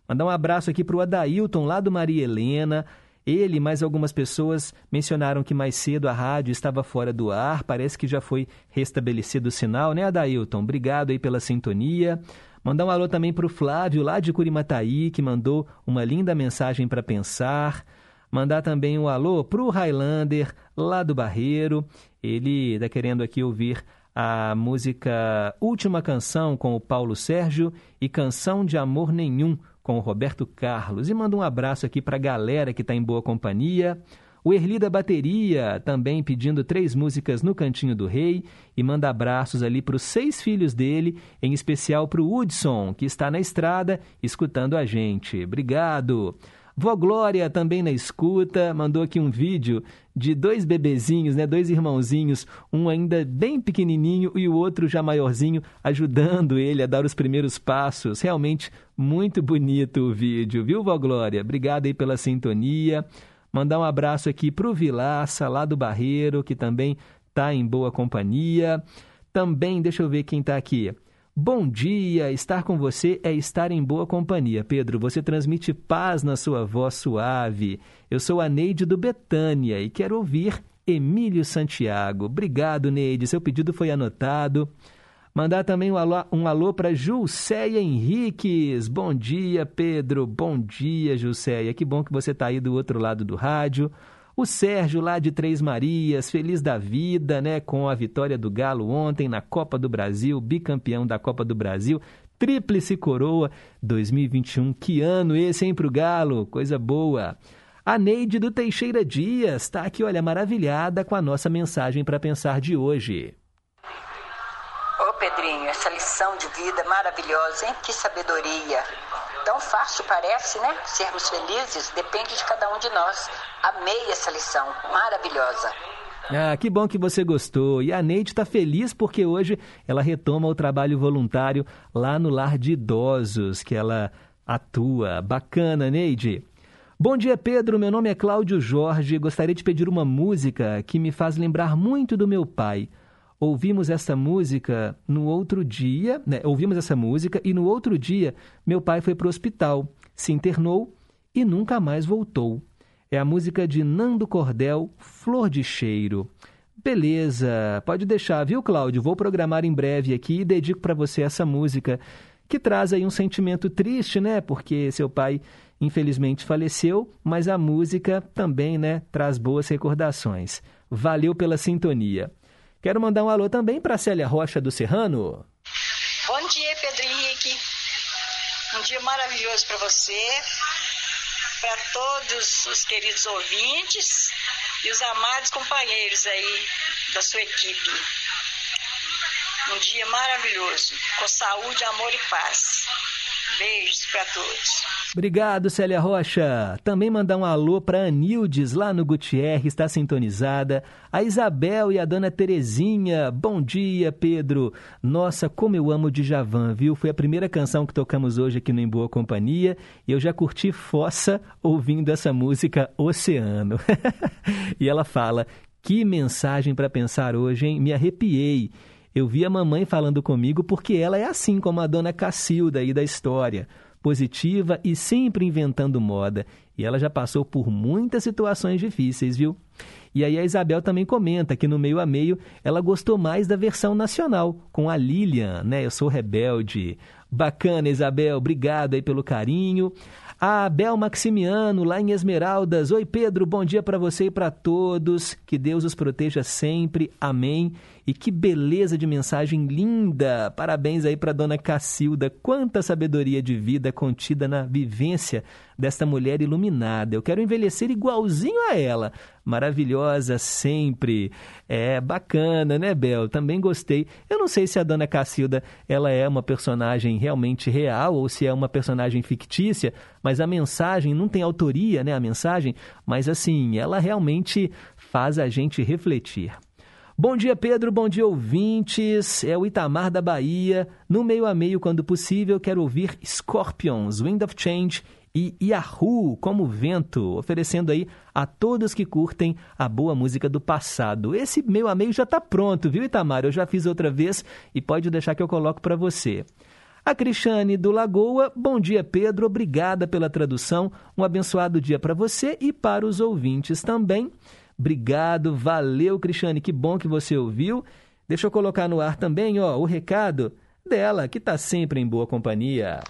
Mandar um abraço aqui para o Adailton lá do Maria Helena. Ele e mais algumas pessoas mencionaram que mais cedo a rádio estava fora do ar. Parece que já foi restabelecido o sinal, né, Adailton? Obrigado aí pela sintonia. Mandar um alô também para o Flávio, lá de Curimataí, que mandou uma linda mensagem para pensar. Mandar também um alô para o Highlander, lá do Barreiro. Ele está querendo aqui ouvir a música Última Canção com o Paulo Sérgio e Canção de Amor Nenhum com o Roberto Carlos. E manda um abraço aqui para a galera que está em boa companhia. O Erli da Bateria também pedindo três músicas no Cantinho do Rei e manda abraços ali para os seis filhos dele, em especial para o Hudson, que está na estrada escutando a gente. Obrigado. Vó Glória também na escuta, mandou aqui um vídeo de dois bebezinhos, né, dois irmãozinhos, um ainda bem pequenininho e o outro já maiorzinho, ajudando ele a dar os primeiros passos. Realmente muito bonito o vídeo, viu, Vó Glória? Obrigado aí pela sintonia. Mandar um abraço aqui para o Vilaça, lá do Barreiro, que também está em boa companhia. Também, deixa eu ver quem está aqui. Bom dia, estar com você é estar em boa companhia. Pedro, você transmite paz na sua voz suave. Eu sou a Neide do Betânia e quero ouvir Emílio Santiago. Obrigado, Neide, seu pedido foi anotado. Mandar também um alô, um alô para Julceia Henriques. Bom dia, Pedro. Bom dia, Julceia. Que bom que você está aí do outro lado do rádio. O Sérgio, lá de Três Marias, feliz da vida, né? Com a vitória do Galo ontem na Copa do Brasil, bicampeão da Copa do Brasil, tríplice coroa 2021. Que ano esse, hein, pro Galo? Coisa boa. A Neide do Teixeira Dias está aqui, olha, maravilhada com a nossa mensagem para pensar de hoje. Pedrinho, essa lição de vida maravilhosa, hein? Que sabedoria. Tão fácil parece, né? Sermos felizes depende de cada um de nós. Amei essa lição, maravilhosa. Ah, que bom que você gostou. E a Neide está feliz porque hoje ela retoma o trabalho voluntário lá no lar de idosos que ela atua. Bacana, Neide. Bom dia, Pedro. Meu nome é Cláudio Jorge. Gostaria de pedir uma música que me faz lembrar muito do meu pai ouvimos essa música no outro dia, né? ouvimos essa música e no outro dia meu pai foi para o hospital, se internou e nunca mais voltou. É a música de Nando Cordel, Flor de Cheiro. Beleza, pode deixar, viu, Cláudio? Vou programar em breve aqui e dedico para você essa música que traz aí um sentimento triste, né? Porque seu pai infelizmente faleceu, mas a música também, né, traz boas recordações. Valeu pela sintonia. Quero mandar um alô também para Célia Rocha do Serrano. Bom dia, Pedro Henrique. Um dia maravilhoso para você, para todos os queridos ouvintes e os amados companheiros aí da sua equipe. Um dia maravilhoso, com saúde, amor e paz. Beijos para todos. Obrigado, Célia Rocha. Também mandar um alô para Anildes, lá no Gutierre, está sintonizada. A Isabel e a dona Terezinha. Bom dia, Pedro. Nossa, como eu amo Djavan, viu? Foi a primeira canção que tocamos hoje aqui no Em Boa Companhia e eu já curti fossa ouvindo essa música Oceano. e ela fala: que mensagem para pensar hoje, hein? Me arrepiei. Eu vi a mamãe falando comigo porque ela é assim como a dona Cacilda aí da história positiva e sempre inventando moda. E ela já passou por muitas situações difíceis, viu? E aí a Isabel também comenta que no meio a meio ela gostou mais da versão nacional, com a Lilian, né? Eu sou rebelde. Bacana, Isabel, obrigado aí pelo carinho. A Abel Maximiano, lá em Esmeraldas. Oi, Pedro, bom dia para você e para todos. Que Deus os proteja sempre. Amém. E que beleza de mensagem linda! Parabéns aí para dona Cacilda. Quanta sabedoria de vida contida na vivência desta mulher iluminada. Eu quero envelhecer igualzinho a ela. Maravilhosa sempre. É bacana, né, Bel? Também gostei. Eu não sei se a dona Cacilda ela é uma personagem realmente real ou se é uma personagem fictícia, mas a mensagem não tem autoria, né, a mensagem, mas assim, ela realmente faz a gente refletir. Bom dia, Pedro. Bom dia, ouvintes. É o Itamar da Bahia. No meio a meio, quando possível, quero ouvir Scorpions, Wind of Change e Yahoo como vento, oferecendo aí a todos que curtem a boa música do passado. Esse meio a meio já está pronto, viu, Itamar? Eu já fiz outra vez e pode deixar que eu coloco para você. A Cristiane do Lagoa, bom dia Pedro, obrigada pela tradução. Um abençoado dia para você e para os ouvintes também. Obrigado, valeu Cristiane, que bom que você ouviu. Deixa eu colocar no ar também, ó, o recado dela, que está sempre em boa companhia.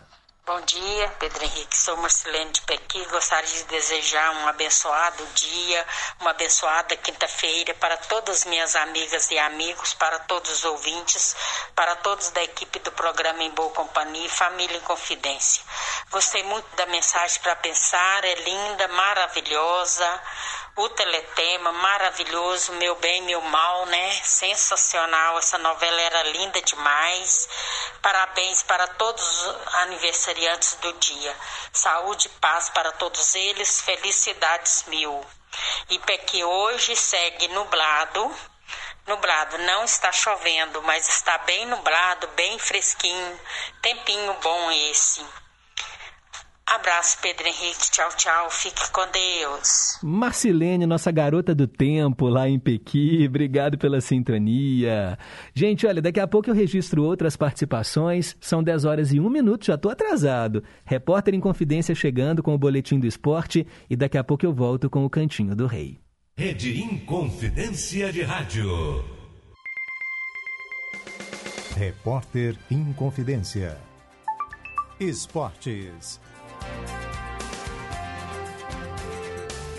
Bom dia, Pedro Henrique. Sou Marcelene de Pequi. Gostaria de desejar um abençoado dia, uma abençoada quinta-feira para todas as minhas amigas e amigos, para todos os ouvintes, para todos da equipe do programa Em Boa Companhia e Família em Confidência. Gostei muito da mensagem para pensar, é linda, maravilhosa o teletema maravilhoso, Meu Bem, Meu Mal, né? Sensacional, essa novela era linda demais. Parabéns para todos os aniversariantes do dia. Saúde e paz para todos eles, felicidades mil. E que hoje segue nublado, nublado, não está chovendo, mas está bem nublado, bem fresquinho, tempinho bom esse. Abraço, Pedro Henrique. Tchau, tchau. Fique com Deus. Marcilene, nossa garota do tempo lá em Pequi. Obrigado pela sintonia. Gente, olha, daqui a pouco eu registro outras participações. São 10 horas e 1 minuto, já estou atrasado. Repórter em Confidência chegando com o Boletim do Esporte e daqui a pouco eu volto com o Cantinho do Rei. Rede Inconfidência de Rádio. Repórter Inconfidência. Esportes.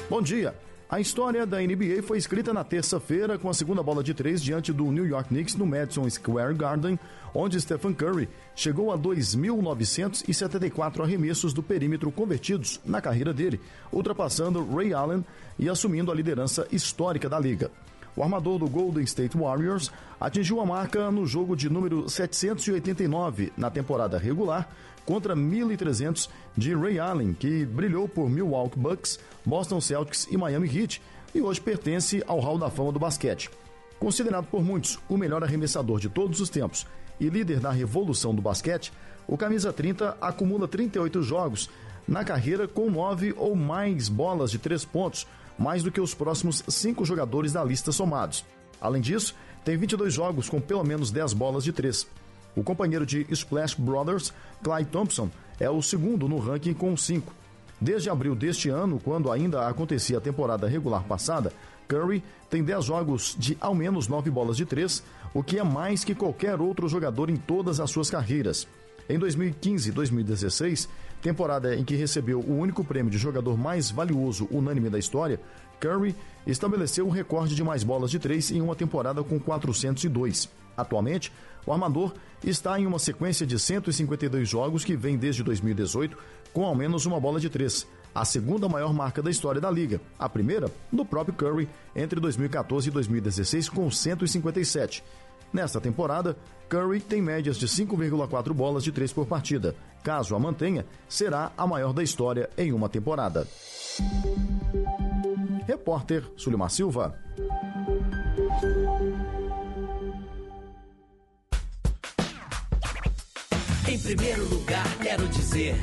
Bom dia. A história da NBA foi escrita na terça-feira com a segunda bola de três diante do New York Knicks no Madison Square Garden, onde Stephen Curry chegou a 2.974 arremessos do perímetro convertidos na carreira dele, ultrapassando Ray Allen e assumindo a liderança histórica da liga. O armador do Golden State Warriors atingiu a marca no jogo de número 789 na temporada regular, contra 1.300 de Ray Allen, que brilhou por Milwaukee Bucks, Boston Celtics e Miami Heat e hoje pertence ao Hall da Fama do basquete. Considerado por muitos o melhor arremessador de todos os tempos e líder da revolução do basquete, o camisa 30 acumula 38 jogos na carreira com nove ou mais bolas de três pontos, mais do que os próximos cinco jogadores da lista somados. Além disso, tem 22 jogos com pelo menos 10 bolas de três. O companheiro de Splash Brothers, Clyde Thompson, é o segundo no ranking com 5. Desde abril deste ano, quando ainda acontecia a temporada regular passada, Curry tem 10 jogos de ao menos 9 bolas de 3, o que é mais que qualquer outro jogador em todas as suas carreiras. Em 2015 e 2016, temporada em que recebeu o único prêmio de jogador mais valioso unânime da história, Curry estabeleceu o recorde de mais bolas de 3 em uma temporada com 402. Atualmente, o armador está em uma sequência de 152 jogos que vem desde 2018 com ao menos uma bola de três, a segunda maior marca da história da liga. A primeira, do próprio Curry, entre 2014 e 2016, com 157. Nesta temporada, Curry tem médias de 5,4 bolas de três por partida. Caso a mantenha, será a maior da história em uma temporada. Repórter Sulimar Silva. Em primeiro lugar, quero dizer: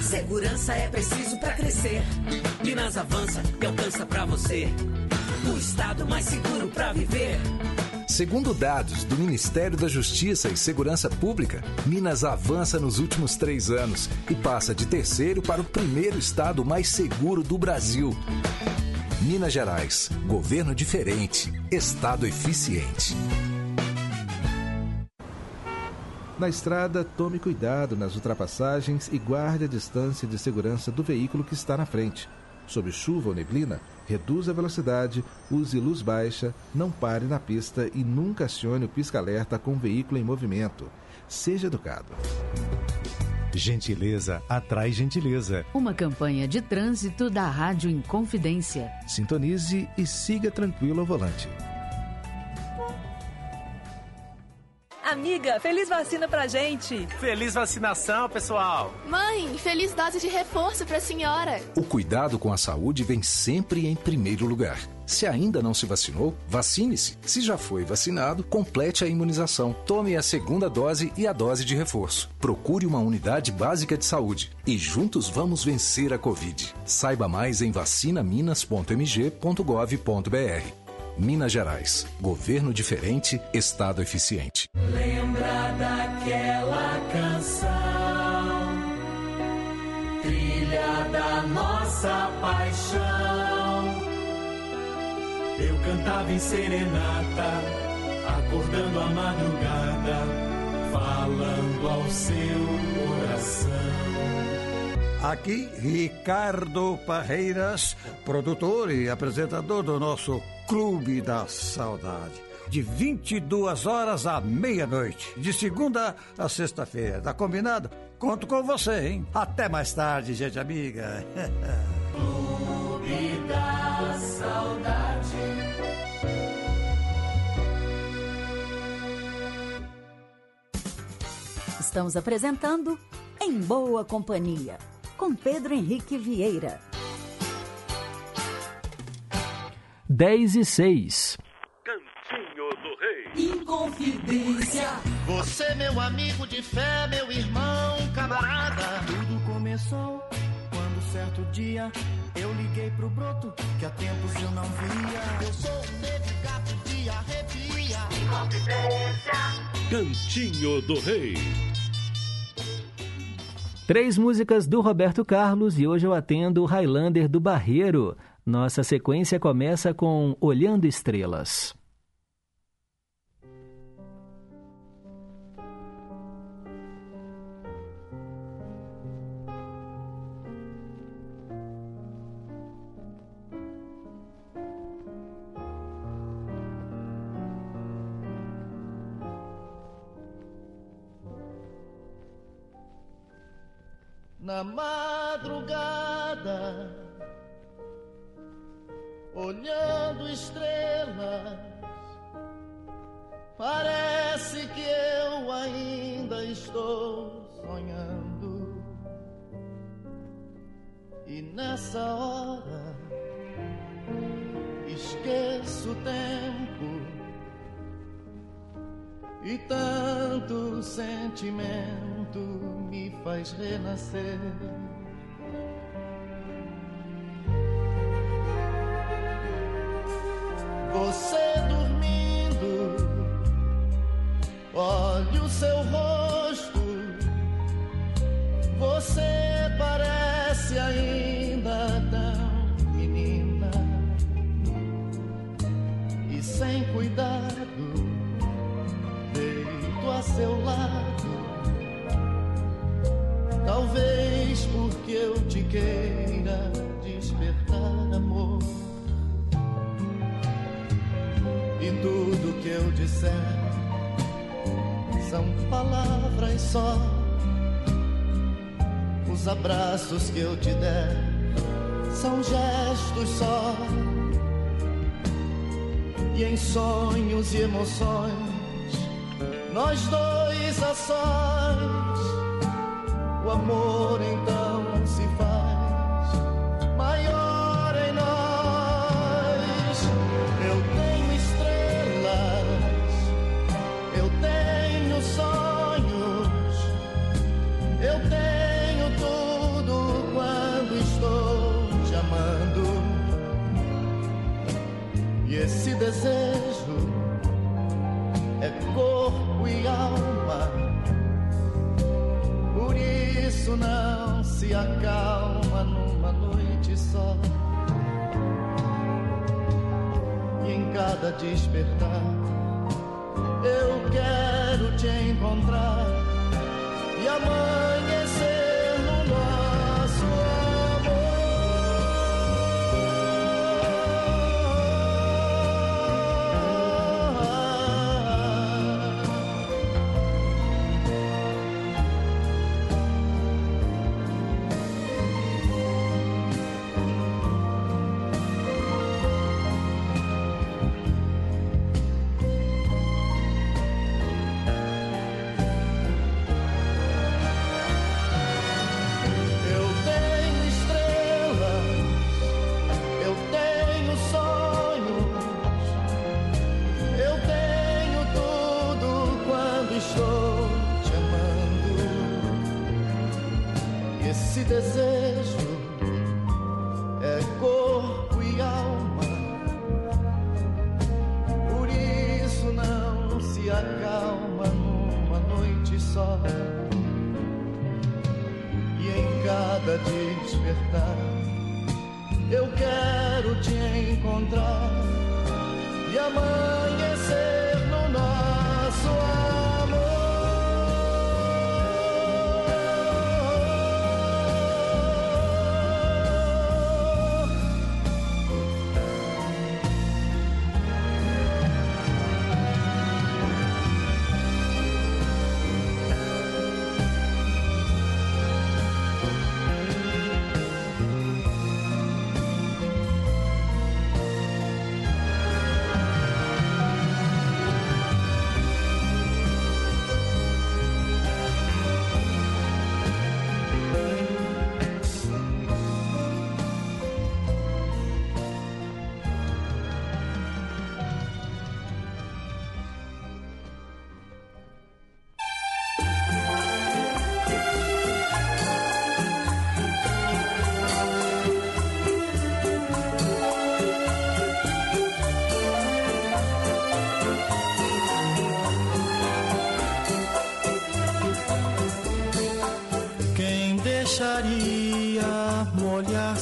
segurança é preciso para crescer. Minas avança e alcança para você o estado mais seguro para viver. Segundo dados do Ministério da Justiça e Segurança Pública, Minas avança nos últimos três anos e passa de terceiro para o primeiro estado mais seguro do Brasil. Minas Gerais, governo diferente, estado eficiente. Na estrada, tome cuidado nas ultrapassagens e guarde a distância de segurança do veículo que está na frente. Sob chuva ou neblina, reduza a velocidade, use luz baixa, não pare na pista e nunca acione o pisca-alerta com o veículo em movimento. Seja educado. Gentileza atrai gentileza. Uma campanha de trânsito da Rádio Inconfidência. Sintonize e siga tranquilo ao volante. Amiga, feliz vacina pra gente. Feliz vacinação, pessoal. Mãe, feliz dose de reforço pra senhora. O cuidado com a saúde vem sempre em primeiro lugar. Se ainda não se vacinou, vacine-se. Se já foi vacinado, complete a imunização. Tome a segunda dose e a dose de reforço. Procure uma unidade básica de saúde e juntos vamos vencer a Covid. Saiba mais em vacinaminas.mg.gov.br. Minas Gerais. Governo diferente, Estado eficiente. Lembra daquela canção, trilha da nossa paixão. Eu cantava em serenata, acordando a madrugada, falando ao seu coração. Aqui, Ricardo Parreiras, produtor e apresentador do nosso Clube da Saudade. De 22 horas à meia-noite, de segunda a sexta-feira. Tá combinado? Conto com você, hein? Até mais tarde, gente amiga. Clube da Saudade. Estamos apresentando Em Boa Companhia, com Pedro Henrique Vieira. 10 e 6. Cantinho do Rei. Inconfidência. Você, meu amigo de fé, meu irmão, camarada. Tudo começou quando certo dia eu liguei pro broto que há tempos eu não via. Eu sou um negro gato de arrepia. Inconfidência. Cantinho do Rei. Três músicas do Roberto Carlos e hoje eu atendo o Highlander do Barreiro. Nossa sequência começa com Olhando Estrelas. Na madrugada, olhando estrelas, parece que eu ainda estou sonhando. E nessa hora, esqueço o tempo e tanto sentimento me faz renascer. Você dormindo, olhe o seu rosto. Você parece ainda tão menina e sem cuidado deito a seu lado. Talvez porque eu te queira despertar amor. E tudo que eu disser são palavras só. Os abraços que eu te der são gestos só. E em sonhos e emoções nós dois a sós, o amor então se faz maior em nós. Eu tenho estrelas, eu tenho sonhos, eu tenho tudo quando estou te amando. E esse desejo é corpo e alma. Isso não se acalma numa noite só. E em cada despertar, eu quero te encontrar e amanhecer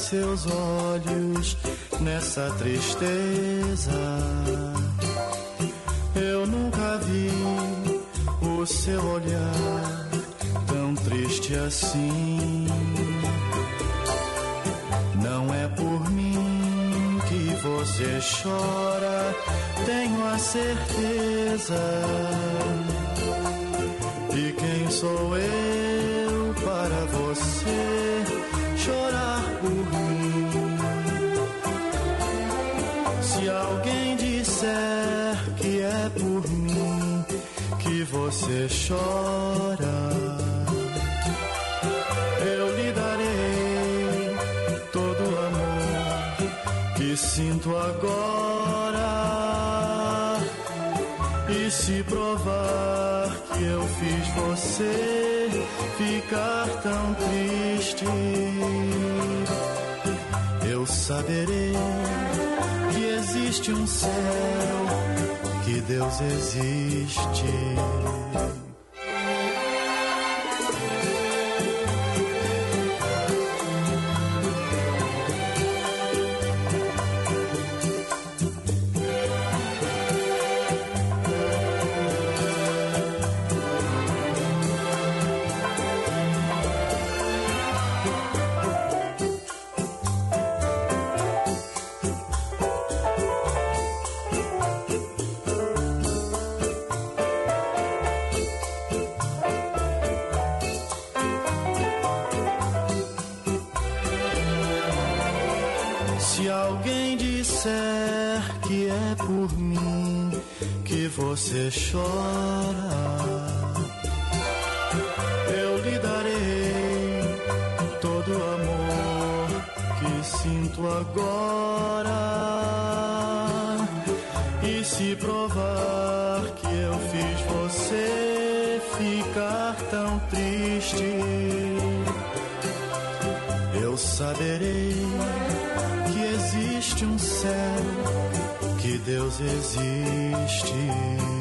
seus olhos nessa tristeza? Eu nunca vi o seu olhar tão triste assim. Não é por mim que você chora, tenho a certeza. Tão triste, eu saberei que existe um céu, que Deus existe. Chora, eu lhe darei todo o amor que sinto agora. E se provar que eu fiz você ficar tão triste, eu saberei que existe um céu, que Deus existe.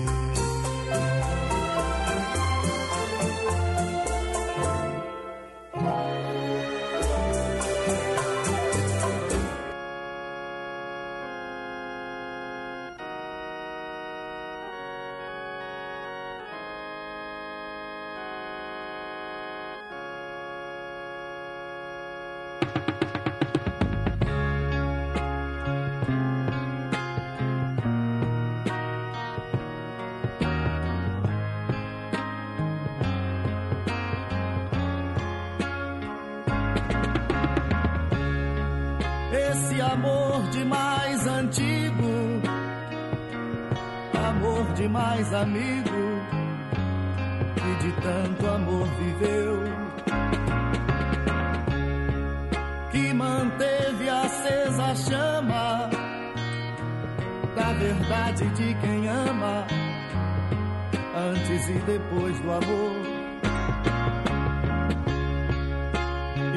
Demais amigo, que de tanto amor viveu, que manteve acesa a chama da verdade de quem ama, antes e depois do amor.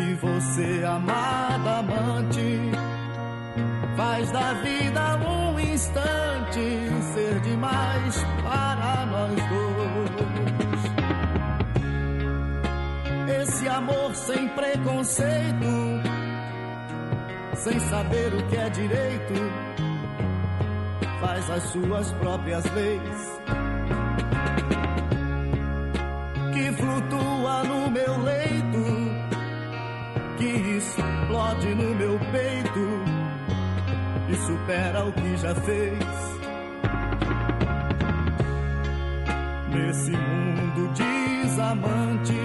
E você, amada amante, faz da vida amor sem preconceito, sem saber o que é direito, faz as suas próprias leis. Que flutua no meu leito, que explode no meu peito e supera o que já fez. Nesse mundo desamante,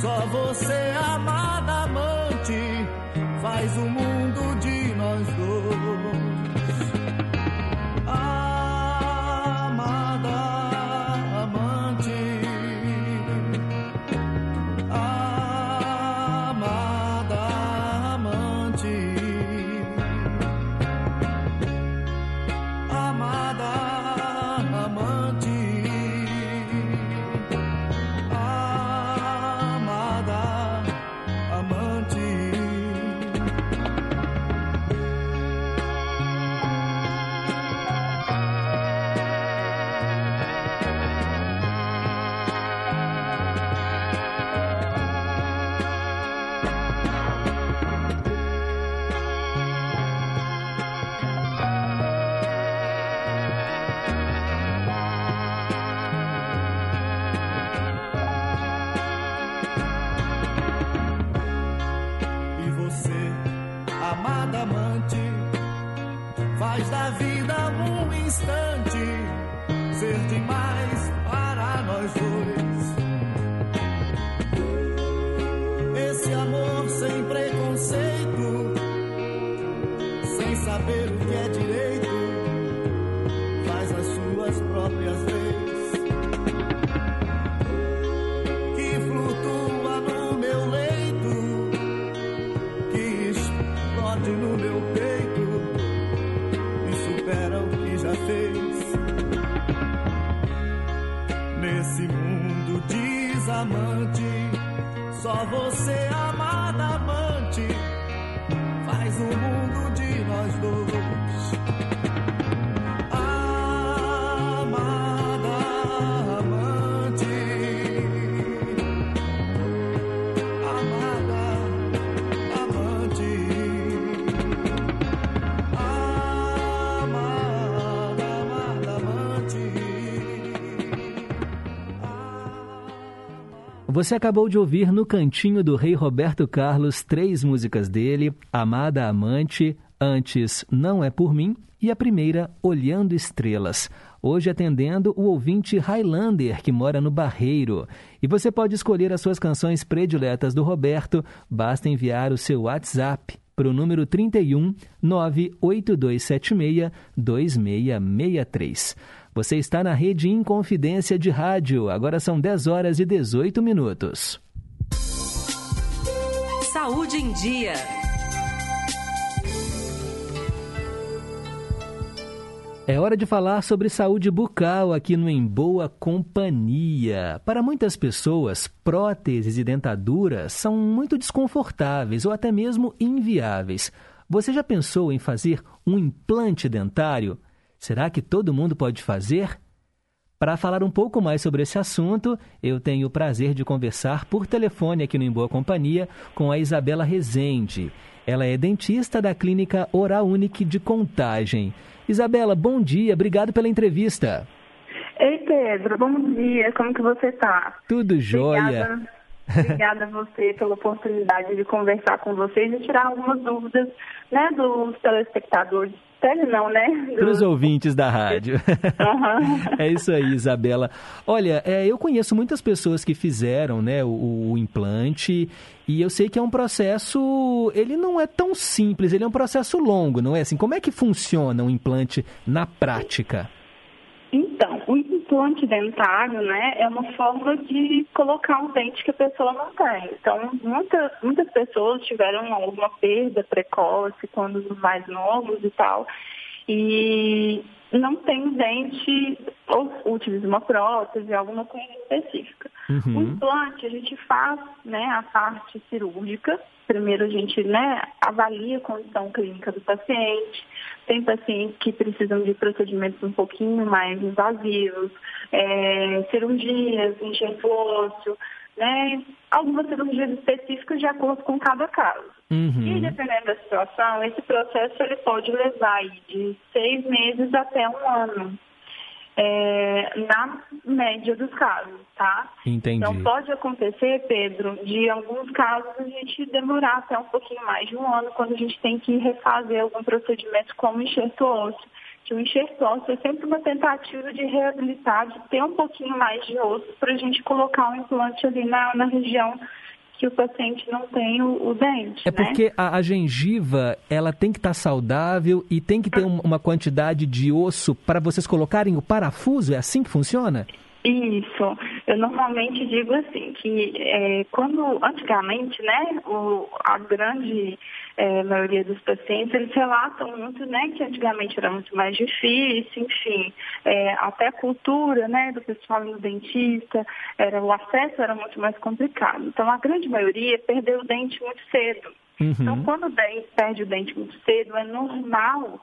só você, amada amante, faz o mundo Você acabou de ouvir no cantinho do Rei Roberto Carlos três músicas dele: Amada Amante, Antes Não É Por Mim e a primeira, Olhando Estrelas. Hoje atendendo o ouvinte Highlander, que mora no Barreiro. E você pode escolher as suas canções prediletas do Roberto, basta enviar o seu WhatsApp para o número 31 98276 2663. Você está na rede Inconfidência de Rádio. Agora são 10 horas e 18 minutos. Saúde em Dia. É hora de falar sobre saúde bucal aqui no Em Boa Companhia. Para muitas pessoas, próteses e dentaduras são muito desconfortáveis ou até mesmo inviáveis. Você já pensou em fazer um implante dentário? Será que todo mundo pode fazer? Para falar um pouco mais sobre esse assunto, eu tenho o prazer de conversar por telefone aqui no Em Boa Companhia com a Isabela Rezende. Ela é dentista da clínica Oral Unique de Contagem. Isabela, bom dia, obrigado pela entrevista. Ei, Pedro, bom dia, como que você tá? Tudo jóia. Obrigada, obrigada a você pela oportunidade de conversar com vocês e tirar algumas dúvidas, né, dos telespectadores. Tele não, né? Para os ouvintes da rádio. Aham. é isso aí, Isabela. Olha, é, eu conheço muitas pessoas que fizeram né, o, o implante e eu sei que é um processo, ele não é tão simples, ele é um processo longo, não é assim? Como é que funciona um implante na prática? Implante dentário, né, é uma forma de colocar um dente que a pessoa não tem. Então, muitas, muitas pessoas tiveram alguma perda precoce quando mais novos e tal, e não tem dente, ou utiliza uma prótese, alguma coisa específica. O implante, a gente faz né, a parte cirúrgica. Primeiro a gente né, avalia a condição clínica do paciente. Tem pacientes que precisam de procedimentos um pouquinho mais invasivos, é, cirurgias, enxerto ósseo, né, algumas cirurgias específicas de acordo com cada caso. Uhum. E dependendo da situação, esse processo ele pode levar de seis meses até um ano. é, na média dos casos, tá? Entendi. Então pode acontecer, Pedro, de alguns casos a gente demorar até um pouquinho mais de um ano quando a gente tem que refazer algum procedimento como enxerto ósseo. Que o enxerto ósseo é sempre uma tentativa de reabilitar, de ter um pouquinho mais de osso para a gente colocar um implante ali na, na região que o paciente não tem o, o dente. É né? porque a, a gengiva, ela tem que estar saudável e tem que ter um- uma quantidade de osso para vocês colocarem o parafuso? É assim que funciona? Isso. Eu normalmente digo assim, que é, quando antigamente, né, o, a grande é, maioria dos pacientes, eles relatam muito, né, que antigamente era muito mais difícil, enfim, é, até a cultura, né, do pessoal no dentista, era, o acesso era muito mais complicado. Então, a grande maioria perdeu o dente muito cedo. Então, quando o dente perde o dente muito cedo, é normal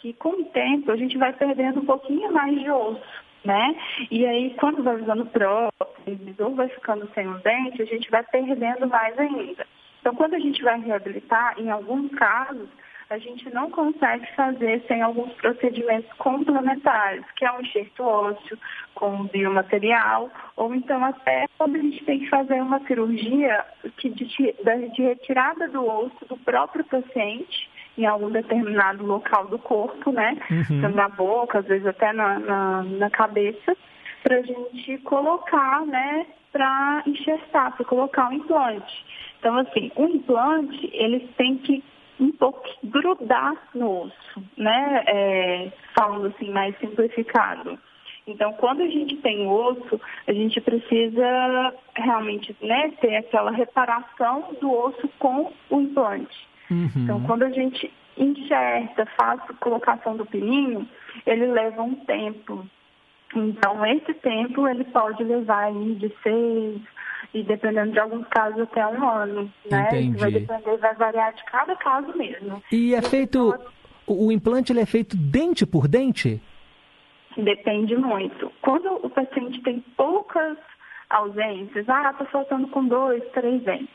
que com o tempo a gente vai perdendo um pouquinho mais de osso, né? E aí, quando vai usando próteses ou vai ficando sem o dente, a gente vai perdendo mais ainda. Então, quando a gente vai reabilitar, em alguns casos, a gente não consegue fazer sem alguns procedimentos complementares, que é um enxerto ósseo com biomaterial, ou então até quando a gente tem que fazer uma cirurgia que de, de retirada do osso do próprio paciente em algum determinado local do corpo, né? Uhum. Então, na boca, às vezes até na, na, na cabeça, para a gente colocar, né, para enxertar, para colocar um implante. Então, assim, o implante, eles têm que um pouco grudar no osso, né? É, falando assim, mais simplificado. Então, quando a gente tem osso, a gente precisa realmente né, ter aquela reparação do osso com o implante. Então, quando a gente enxerta, faz a colocação do pininho, ele leva um tempo. Então, esse tempo ele pode levar aí de seis e dependendo de alguns casos até um ano, né? Isso vai Entendi. depender, vai variar de cada caso mesmo. E é feito. O, o implante ele é feito dente por dente? Depende muito. Quando o paciente tem poucas ausências, ah, tá faltando com dois, três dentes.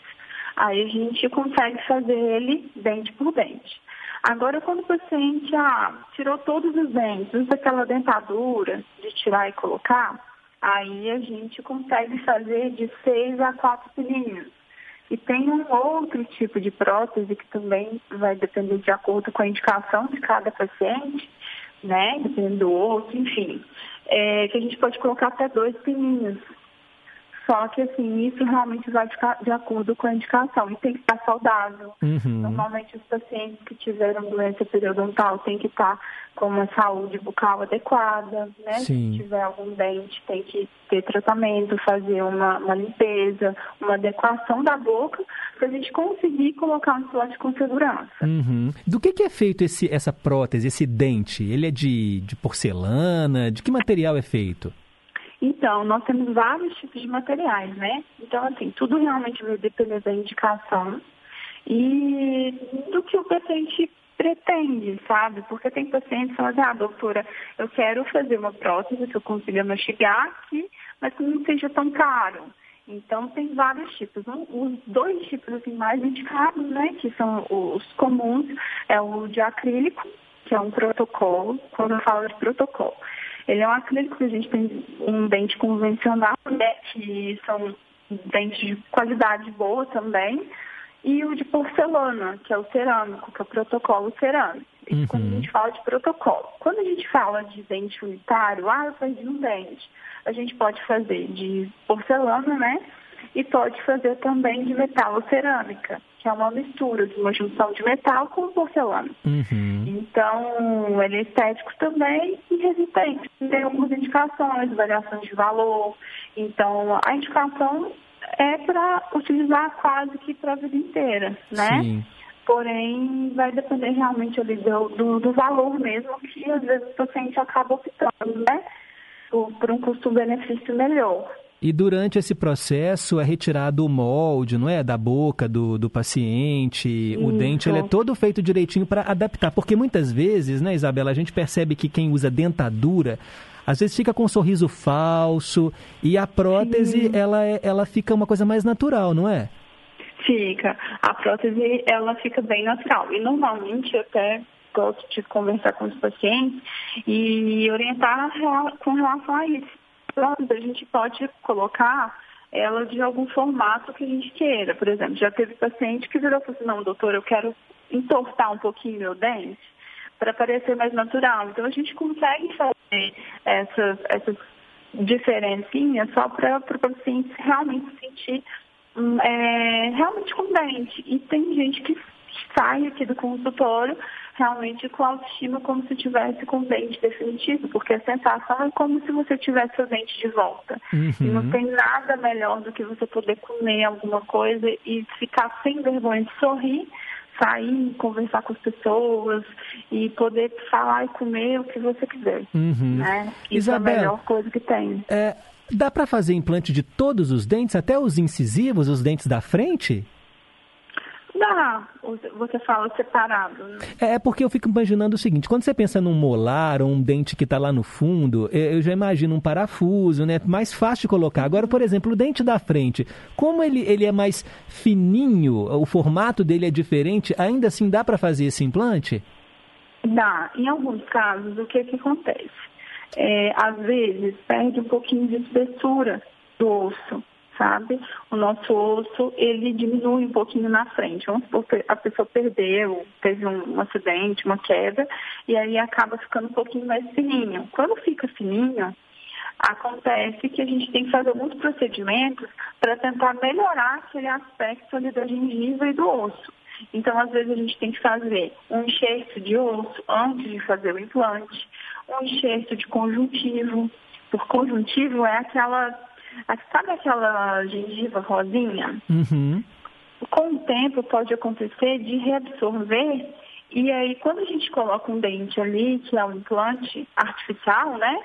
Aí a gente consegue fazer ele dente por dente. Agora, quando o paciente ah, tirou todos os dentes, usa aquela dentadura de tirar e colocar, aí a gente consegue fazer de seis a quatro pininhos. E tem um outro tipo de prótese que também vai depender de acordo com a indicação de cada paciente, né? Dependendo do osso, enfim. É, que a gente pode colocar até dois pininhos. Só que, assim, isso realmente vai ca- de acordo com a indicação e tem que estar saudável. Uhum. Normalmente, os pacientes que tiveram doença periodontal têm que estar com uma saúde bucal adequada, né? Sim. Se tiver algum dente, tem que ter tratamento, fazer uma, uma limpeza, uma adequação da boca, para a gente conseguir colocar um implante com segurança. Uhum. Do que, que é feito esse, essa prótese, esse dente? Ele é de, de porcelana? De que material é feito? Então, nós temos vários tipos de materiais, né? Então, assim, tudo realmente vai depender da indicação e do que o paciente pretende, sabe? Porque tem pacientes que falam assim, ah, doutora, eu quero fazer uma prótese que eu consiga mastigar aqui, mas que não seja tão caro. Então, tem vários tipos. Os dois tipos assim, mais indicados, né, que são os comuns, é o de acrílico, que é um protocolo, quando eu falo de protocolo. Ele é um acrílico que a gente tem um dente convencional, né, que são dentes de qualidade boa também, e o de porcelana, que é o cerâmico, que é o protocolo cerâmico. Isso quando a gente fala de protocolo. Quando a gente fala de dente unitário, ah, eu perdi um dente. A gente pode fazer de porcelana, né? E pode fazer também de metal ou cerâmica, que é uma mistura de uma junção de metal com porcelana. Então, ele é estético também e resistente. Tem algumas indicações, variações de valor. Então, a indicação é para utilizar quase que para a vida inteira, né? Sim. Porém, vai depender realmente ali do, do, do valor mesmo, que às vezes o paciente acaba optando, né? Por, por um custo-benefício melhor. E durante esse processo é retirado o molde, não é? Da boca do, do paciente. O Isso. dente ele é todo feito direitinho para adaptar. Porque muitas vezes, né, Isabela, a gente percebe que quem usa dentadura às vezes fica com um sorriso falso e a prótese ela, é- ela fica uma coisa mais natural, não é? Fica. A prótese, ela fica bem natural. E normalmente eu até gosto de conversar com os pacientes e orientar com relação a isso. A gente pode colocar ela de algum formato que a gente queira. Por exemplo, já teve paciente que virou e falou assim, não, doutor, eu quero entortar um pouquinho meu dente para parecer mais natural. Então a gente consegue fazer essas, essas diferencinhas só para o paciente realmente se sentir hum, é, realmente contente. E tem gente que sai aqui do consultório realmente com a autoestima como se tivesse com o dente definitivo, porque a sensação é como se você tivesse o dente de volta. E não tem nada melhor do que você poder comer alguma coisa e ficar sem vergonha de sorrir, sair, conversar com as pessoas e poder falar e comer o que você quiser. Uhum. Né? Isso é a Isabel, melhor coisa que tem. É, dá para fazer implante de todos os dentes, até os incisivos, os dentes da frente? Dá, você fala separado. né? É porque eu fico imaginando o seguinte, quando você pensa num molar ou um dente que está lá no fundo, eu já imagino um parafuso, né? Mais fácil de colocar. Agora, por exemplo, o dente da frente, como ele, ele é mais fininho, o formato dele é diferente, ainda assim dá para fazer esse implante? Dá. Em alguns casos, o que, que acontece? É, às vezes, perde um pouquinho de espessura do osso, sabe? O nosso osso, ele diminui um pouquinho na frente. Vamos supor a pessoa perdeu, teve um, um acidente, uma queda, e aí acaba ficando um pouquinho mais fininho. Quando fica fininho, acontece que a gente tem que fazer alguns procedimentos para tentar melhorar aquele aspecto ali da gengiva e do osso. Então, às vezes, a gente tem que fazer um enxerto de osso antes de fazer o implante, um enxerto de conjuntivo. Por conjuntivo é aquela, sabe aquela gengiva rosinha? Uhum. Com o tempo pode acontecer de reabsorver e aí quando a gente coloca um dente ali, que é um implante artificial, né?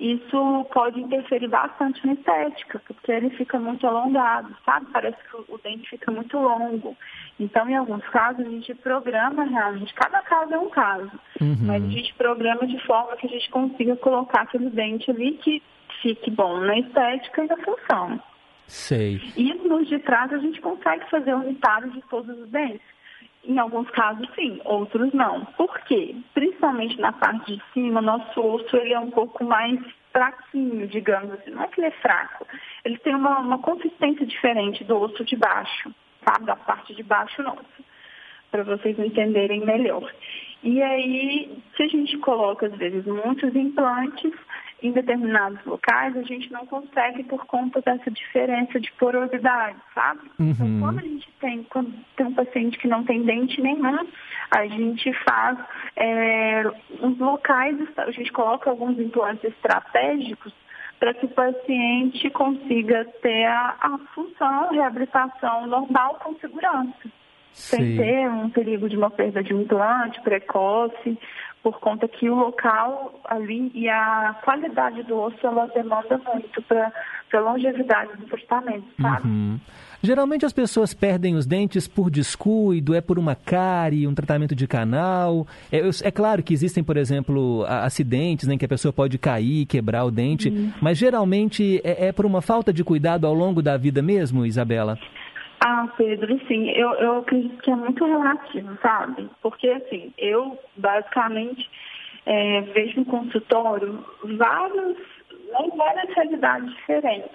Isso pode interferir bastante na estética, porque ele fica muito alongado, sabe? Parece que o- dente fica muito longo. Então, em alguns casos, a gente programa realmente, cada caso é um caso, mas a gente programa de forma que a gente consiga colocar aquele dente ali que fique bom na estética e na função. Sei. E nos de trás a gente consegue fazer unitário de todos os dentes. Em alguns casos sim, outros não. Por quê? Principalmente na parte de cima, nosso osso ele é um pouco mais fraquinho, digamos assim. Não é que ele é fraco. Ele tem uma, uma consistência diferente do osso de baixo, sabe? Da parte de baixo nosso. Para vocês entenderem melhor. E aí, se a gente coloca, às vezes, muitos implantes em determinados locais, a gente não consegue por conta dessa diferença de porosidade, sabe? Então, quando a gente tem, quando tem um paciente que não tem dente nenhum, a gente faz é, uns locais, a gente coloca alguns implantes estratégicos para que o paciente consiga ter a, a função, a reabilitação normal com segurança sem Sei. ter um perigo de uma perda de um implante precoce, por conta que o local ali e a qualidade do osso ela demanda muito para a longevidade do tratamento, sabe? Uhum. Geralmente as pessoas perdem os dentes por descuido, é por uma cárie, um tratamento de canal. É, é claro que existem, por exemplo, acidentes né, em que a pessoa pode cair, quebrar o dente, mas geralmente é, é por uma falta de cuidado ao longo da vida mesmo, Isabela? Ah, Pedro, sim, eu, eu acredito que é muito relativo, sabe? Porque, assim, eu basicamente é, vejo no consultório vários, né, várias realidades diferentes.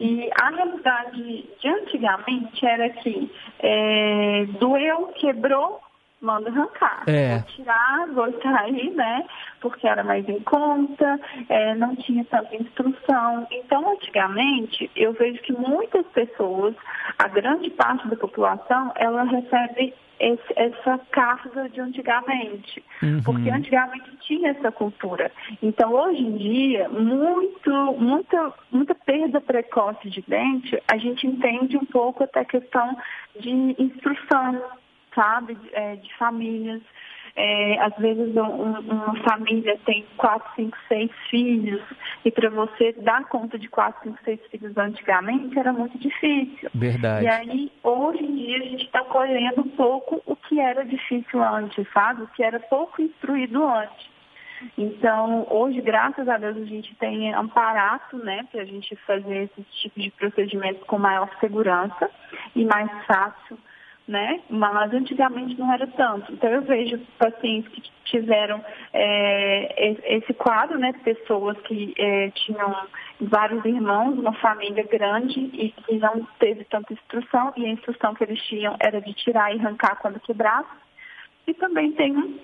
E a realidade de antigamente era que é, doeu, quebrou, manda arrancar. É. Vou tirar, vou extrair, né? Porque era mais em conta, é, não tinha tanta instrução. Então, antigamente, eu vejo que muitas pessoas, a grande parte da população, ela recebe esse- essa carga de antigamente. Uhum. Porque antigamente tinha essa cultura. Então, hoje em dia, muito, muita, muita perda precoce de dente, a gente entende um pouco até a questão de instrução, sabe, de, é, de famílias. É, às vezes um- um- uma família tem quatro, cinco, seis filhos e para você dar conta de quatro, cinco, seis filhos antigamente era muito difícil. Verdade. E aí, hoje em dia, a gente está colhendo um pouco o que era difícil antes, sabe? O que era pouco instruído antes. Então, hoje, graças a Deus, a gente tem amparato, né, para a gente fazer esse tipo de procedimentos com maior segurança e mais fácil, né? Mas antigamente não era tanto. Então, eu vejo pacientes que tiveram é, esse quadro, né, pessoas que é, tinham vários irmãos, uma família grande e que não teve tanta instrução e a instrução que eles tinham era de tirar e arrancar quando quebrasse. E também tem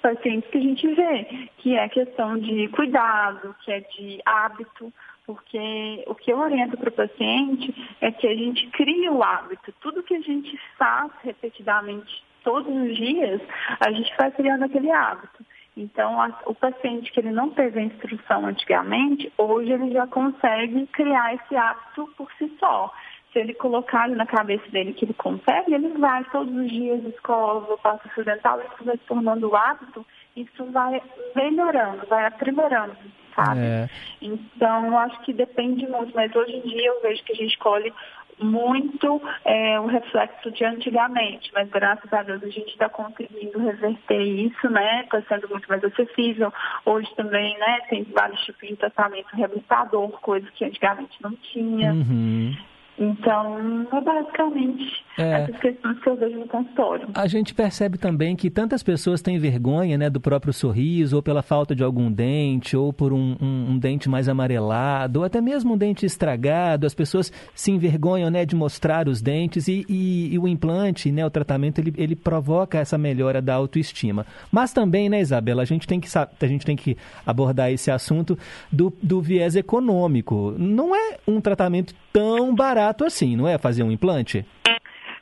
pacientes que a gente vê, que é questão de cuidado, que é de hábito, porque o que eu oriento para o paciente é que a gente cria o hábito. Tudo que a gente faz repetidamente todos os dias, a gente vai criando aquele hábito. Então, a, o paciente que ele não teve a instrução antigamente, hoje ele já consegue criar esse hábito por si só se ele colocar na cabeça dele que ele consegue, ele vai todos os dias escova, passa fio dental, isso vai se tornando hábito, isso vai melhorando, vai aprimorando, sabe? É. Então, acho que depende muito, mas hoje em dia eu vejo que a gente colhe muito é, o reflexo de antigamente, mas graças a Deus a gente está conseguindo reverter isso, né? Está sendo muito mais acessível. Hoje também, né, tem vários tipos de tratamento reabilitador, coisa que antigamente não tinha. Uhum. Então, é basicamente é. essas questões que eu vejo no consultório. A gente percebe também que tantas pessoas têm vergonha né, do próprio sorriso, ou pela falta de algum dente, ou por um, um, um, dente mais amarelado, ou até mesmo um dente estragado. As pessoas se envergonham né, de mostrar os dentes e, e, e o implante, né, o tratamento, ele, ele provoca essa melhora da autoestima. Mas também, né, Isabela, a gente tem que, a gente tem que abordar esse assunto do, do viés econômico. Não é um tratamento tão barato assim, não é? Fazer um implante?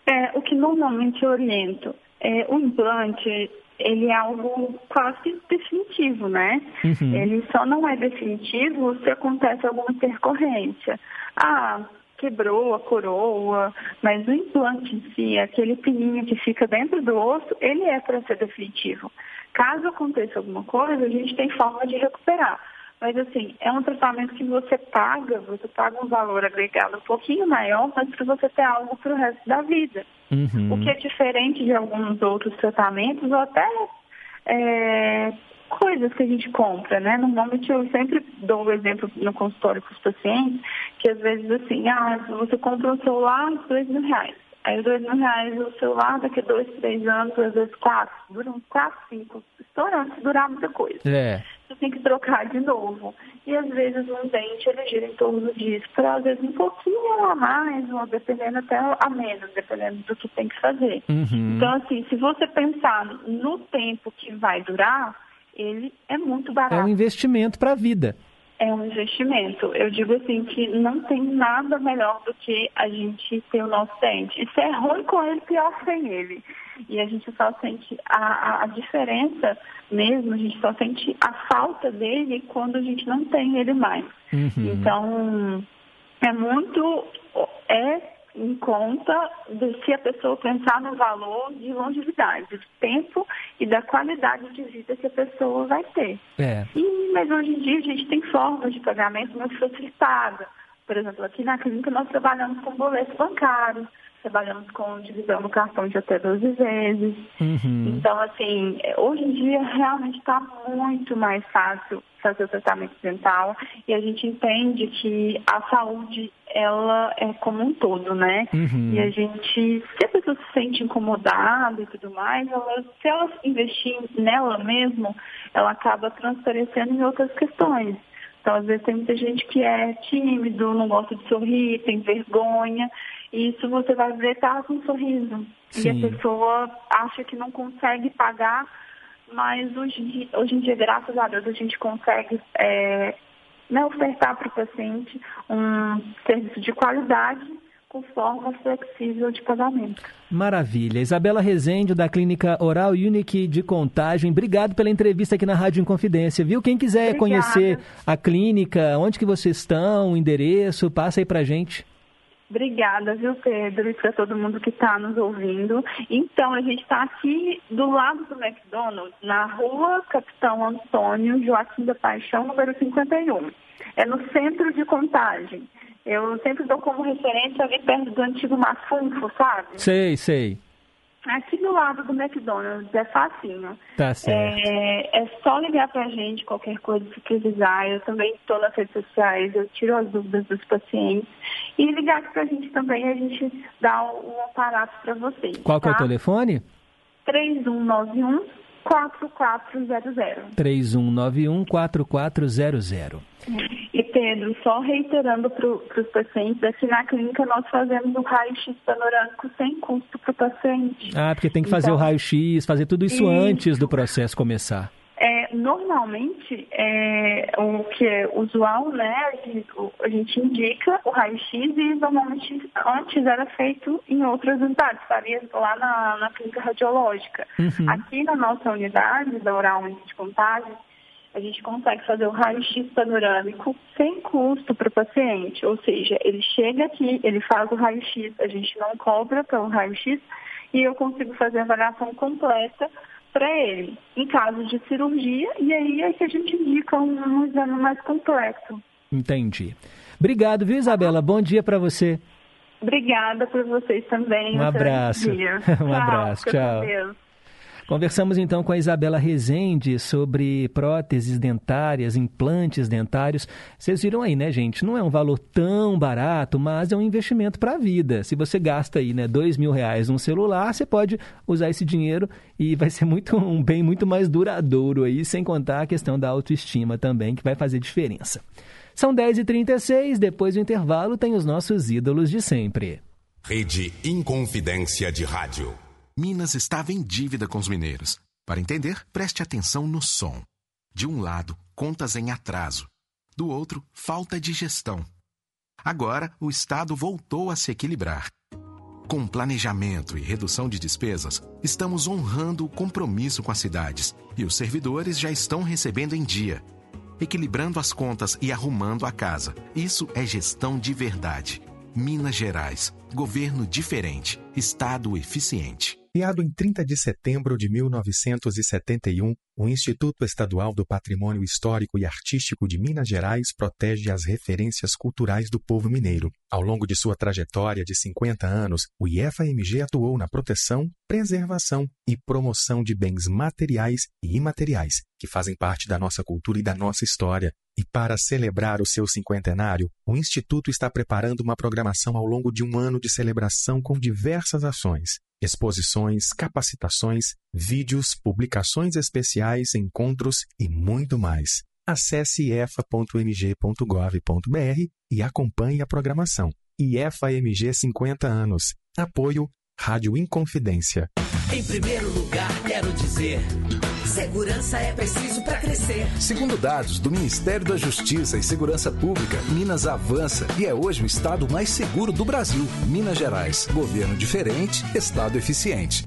É, o que normalmente eu oriento. É, o implante, ele é algo quase definitivo, né? Uhum. Ele só não é definitivo se acontece alguma intercorrência. Ah, quebrou a coroa, mas o implante em si, aquele pininho que fica dentro do osso, ele é para ser definitivo. Caso aconteça alguma coisa, a gente tem forma de recuperar. Mas assim, é um tratamento que você paga, você paga um valor agregado um pouquinho maior, mas para você ter algo para o resto da vida. Uhum. O que é diferente de alguns outros tratamentos ou até é, coisas que a gente compra, né? Normalmente eu sempre dou o um exemplo no consultório com os pacientes, que às vezes assim, ah, você compra um celular, dois mil reais. Aí dois mil reais o celular daqui a dois, três anos, às vezes quatro, duram quatro, cinco, estourando, se durar muita coisa. É. Você tem que trocar de novo. E às vezes um dente ele gira em torno disso, para às vezes um pouquinho a mais, ou dependendo até a menos, dependendo do que tem que fazer. Uhum. Então, assim, se você pensar no tempo que vai durar, ele é muito barato. É um investimento para a vida é um investimento. Eu digo assim que não tem nada melhor do que a gente ter o nosso dente. E se é ruim com ele, pior sem ele. E a gente só sente a, a diferença mesmo, a gente só sente a falta dele quando a gente não tem ele mais. Uhum. Então, é muito. É em conta de se a pessoa pensar no valor de longevidade, do tempo e da qualidade de vida que a pessoa vai ter. É. E, mas hoje em dia a gente tem formas de pagamento muito facilitadas. Por exemplo, aqui na clínica nós trabalhamos com boleto bancário, trabalhamos com divisão no cartão de até 12 vezes. Uhum. Então, assim, hoje em dia realmente está muito mais fácil fazer o tratamento dental e a gente entende que a saúde ela é como um todo, né? Uhum. E a gente, se a pessoa se sente incomodada e tudo mais, ela, se ela investir nela mesmo, ela acaba transparecendo em outras questões. Então, às vezes tem muita gente que é tímido, não gosta de sorrir, tem vergonha. E isso você vai ver tá com um sorriso. Sim. E a pessoa acha que não consegue pagar mas hoje, hoje em dia, graças a Deus, a gente consegue é, né, ofertar para o paciente um serviço de qualidade com forma flexível de pagamento. Maravilha. Isabela Rezende, da Clínica Oral Unique de Contagem, obrigado pela entrevista aqui na Rádio Inconfidência, viu? Quem quiser Obrigada. conhecer a clínica, onde que vocês estão, o endereço, passa aí pra gente. Obrigada, viu, Pedro, e para todo mundo que está nos ouvindo. Então, a gente está aqui do lado do McDonald's, na rua Capitão Antônio Joaquim da Paixão, número 51. É no centro de contagem. Eu sempre dou como referência ali perto do antigo Mafunfo, sabe? Sei, sei. Aqui do lado do McDonald's, é facinho. Tá certo. É, é só ligar pra gente, qualquer coisa que precisar. Eu também estou nas redes sociais, eu tiro as dúvidas dos pacientes. E ligar aqui pra gente também, a gente dá um aparato pra vocês. Qual que é o tá? telefone? 3191 4400. 3191-4400. E Pedro, só reiterando para os pacientes, aqui na clínica nós fazemos o raio-x panorâmico sem custo para o paciente. Ah, porque tem que fazer Então, o raio-x, fazer tudo isso Isso. antes do processo começar. É, normalmente, é, o que é usual, né, a gente, a gente indica o raio-x e normalmente antes era feito em outras unidades, faria lá na, na clínica radiológica. Uhum. Aqui na nossa unidade da Oral de Contagem, a gente consegue fazer o raio-x panorâmico sem custo para o paciente. Ou seja, ele chega aqui, ele faz o raio-x, a gente não cobra pelo raio-x e eu consigo fazer a avaliação completa para ele, em caso de cirurgia, e aí é que a gente indica um, um exame mais completo. Entendi. Obrigado, viu, Isabela? Bom dia para você. Obrigada por vocês também. Um abraço. Um abraço, com tchau. Conversamos então com a Isabela Rezende sobre próteses dentárias, implantes dentários. Vocês viram aí, né, gente? Não é um valor tão barato, mas é um investimento para a vida. Se você gasta aí, né, dois mil reais num celular, você pode usar esse dinheiro e vai ser muito um bem muito mais duradouro aí, sem contar a questão da autoestima também, que vai fazer diferença. São 10h36, depois do intervalo tem os nossos ídolos de sempre. Rede Inconfidência de Rádio. Minas estava em dívida com os mineiros. Para entender, preste atenção no som. De um lado, contas em atraso. Do outro, falta de gestão. Agora, o Estado voltou a se equilibrar. Com planejamento e redução de despesas, estamos honrando o compromisso com as cidades e os servidores já estão recebendo em dia. Equilibrando as contas e arrumando a casa. Isso é gestão de verdade. Minas Gerais. Governo diferente. Estado eficiente. Criado em 30 de setembro de 1971, o Instituto Estadual do Patrimônio Histórico e Artístico de Minas Gerais protege as referências culturais do povo mineiro. Ao longo de sua trajetória de 50 anos, o IFAMG atuou na proteção, preservação e promoção de bens materiais e imateriais que fazem parte da nossa cultura e da nossa história. E para celebrar o seu cinquentenário, o Instituto está preparando uma programação ao longo de um ano de celebração com diversas ações, exposições, capacitações, vídeos, publicações especiais, encontros e muito mais. Acesse efa.mg.gov.br e acompanhe a programação. IFAMG 50 anos. Apoio Rádio Inconfidência. Em primeiro lugar, quero dizer: segurança é preciso para crescer. Segundo dados do Ministério da Justiça e Segurança Pública, Minas avança e é hoje o estado mais seguro do Brasil. Minas Gerais, governo diferente, estado eficiente.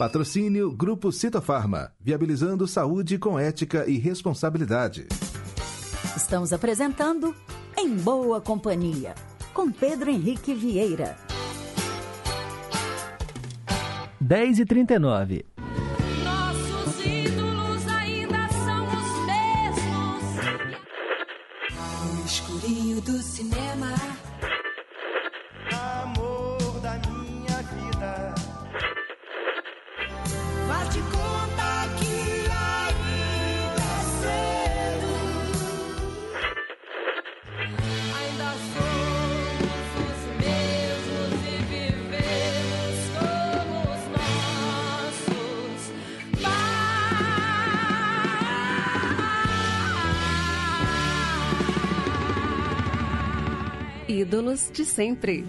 Patrocínio Grupo Citofarma, viabilizando saúde com ética e responsabilidade. Estamos apresentando Em Boa Companhia, com Pedro Henrique Vieira. 10h39. Nossos ídolos ainda são os mesmos. No escurinho do cinema. Ídolos de sempre.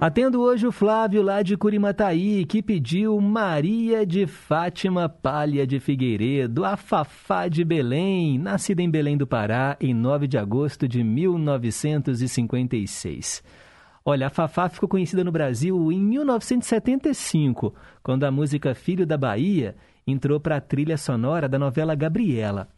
Atendo hoje o Flávio lá de Curimataí, que pediu Maria de Fátima Palha de Figueiredo, a Fafá de Belém, nascida em Belém do Pará em 9 de agosto de 1956. Olha, a Fafá ficou conhecida no Brasil em 1975, quando a música Filho da Bahia entrou para a trilha sonora da novela Gabriela.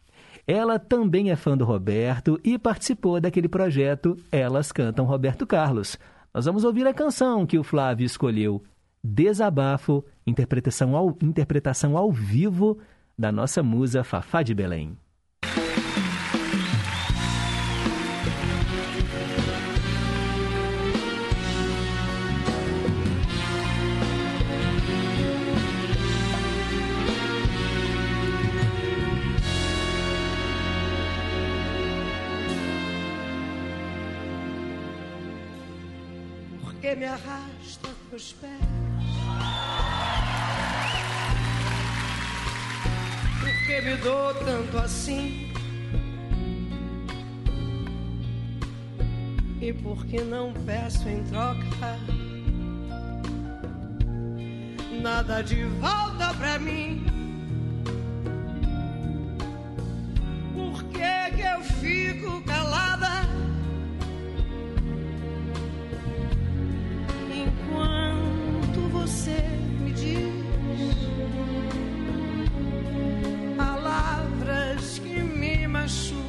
Ela também é fã do Roberto e participou daquele projeto Elas Cantam Roberto Carlos. Nós vamos ouvir a canção que o Flávio escolheu, Desabafo, interpretação ao, interpretação ao vivo da nossa musa Fafá de Belém. Me arrasta pros pés. Porque me dou tanto assim. E porque não peço em troca nada de volta pra mim. Por que, que eu fico calada? Você me diz palavras que me machucam,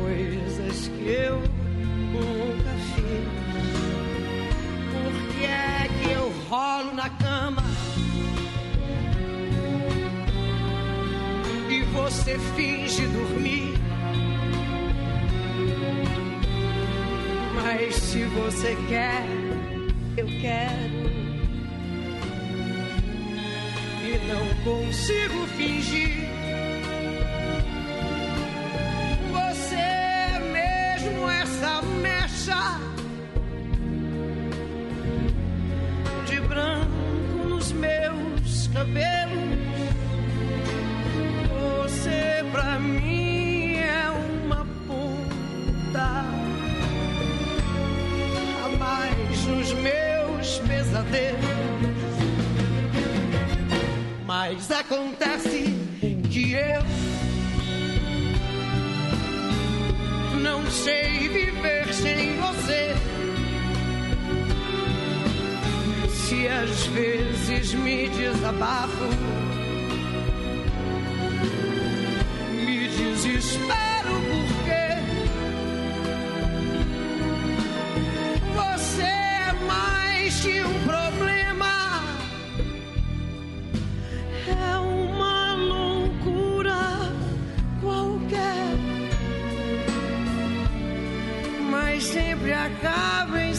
coisas que eu nunca fiz. Por que é que eu rolo na cama? E você finge dormir. Mas se você quer, eu quero. E não consigo fingir. Você mesmo essa mecha de branco nos meus cabelos. Você pra mim é uma ponta mais nos meus pesadelos. Mas acontece que eu não sei viver sem você. Se às vezes me desabafo, me desespero que um problema. É uma loucura qualquer, mas sempre acaba em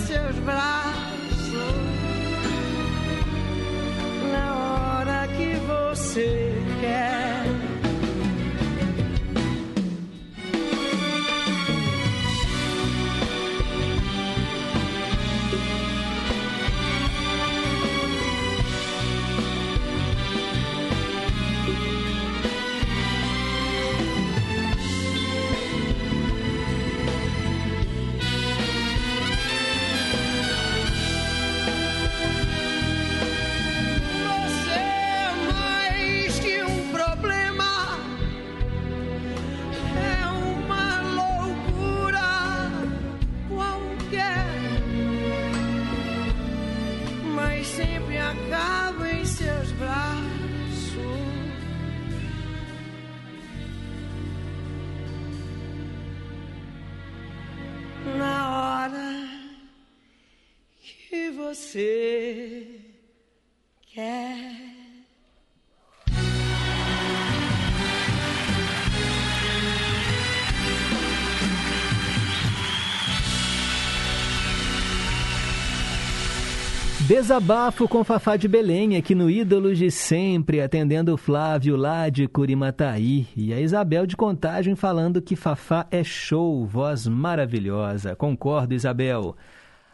Desabafo com Fafá de Belém, aqui no Ídolos de Sempre, atendendo o Flávio lá de Curimataí. E a Isabel de Contagem falando que Fafá é show, voz maravilhosa. Concordo, Isabel.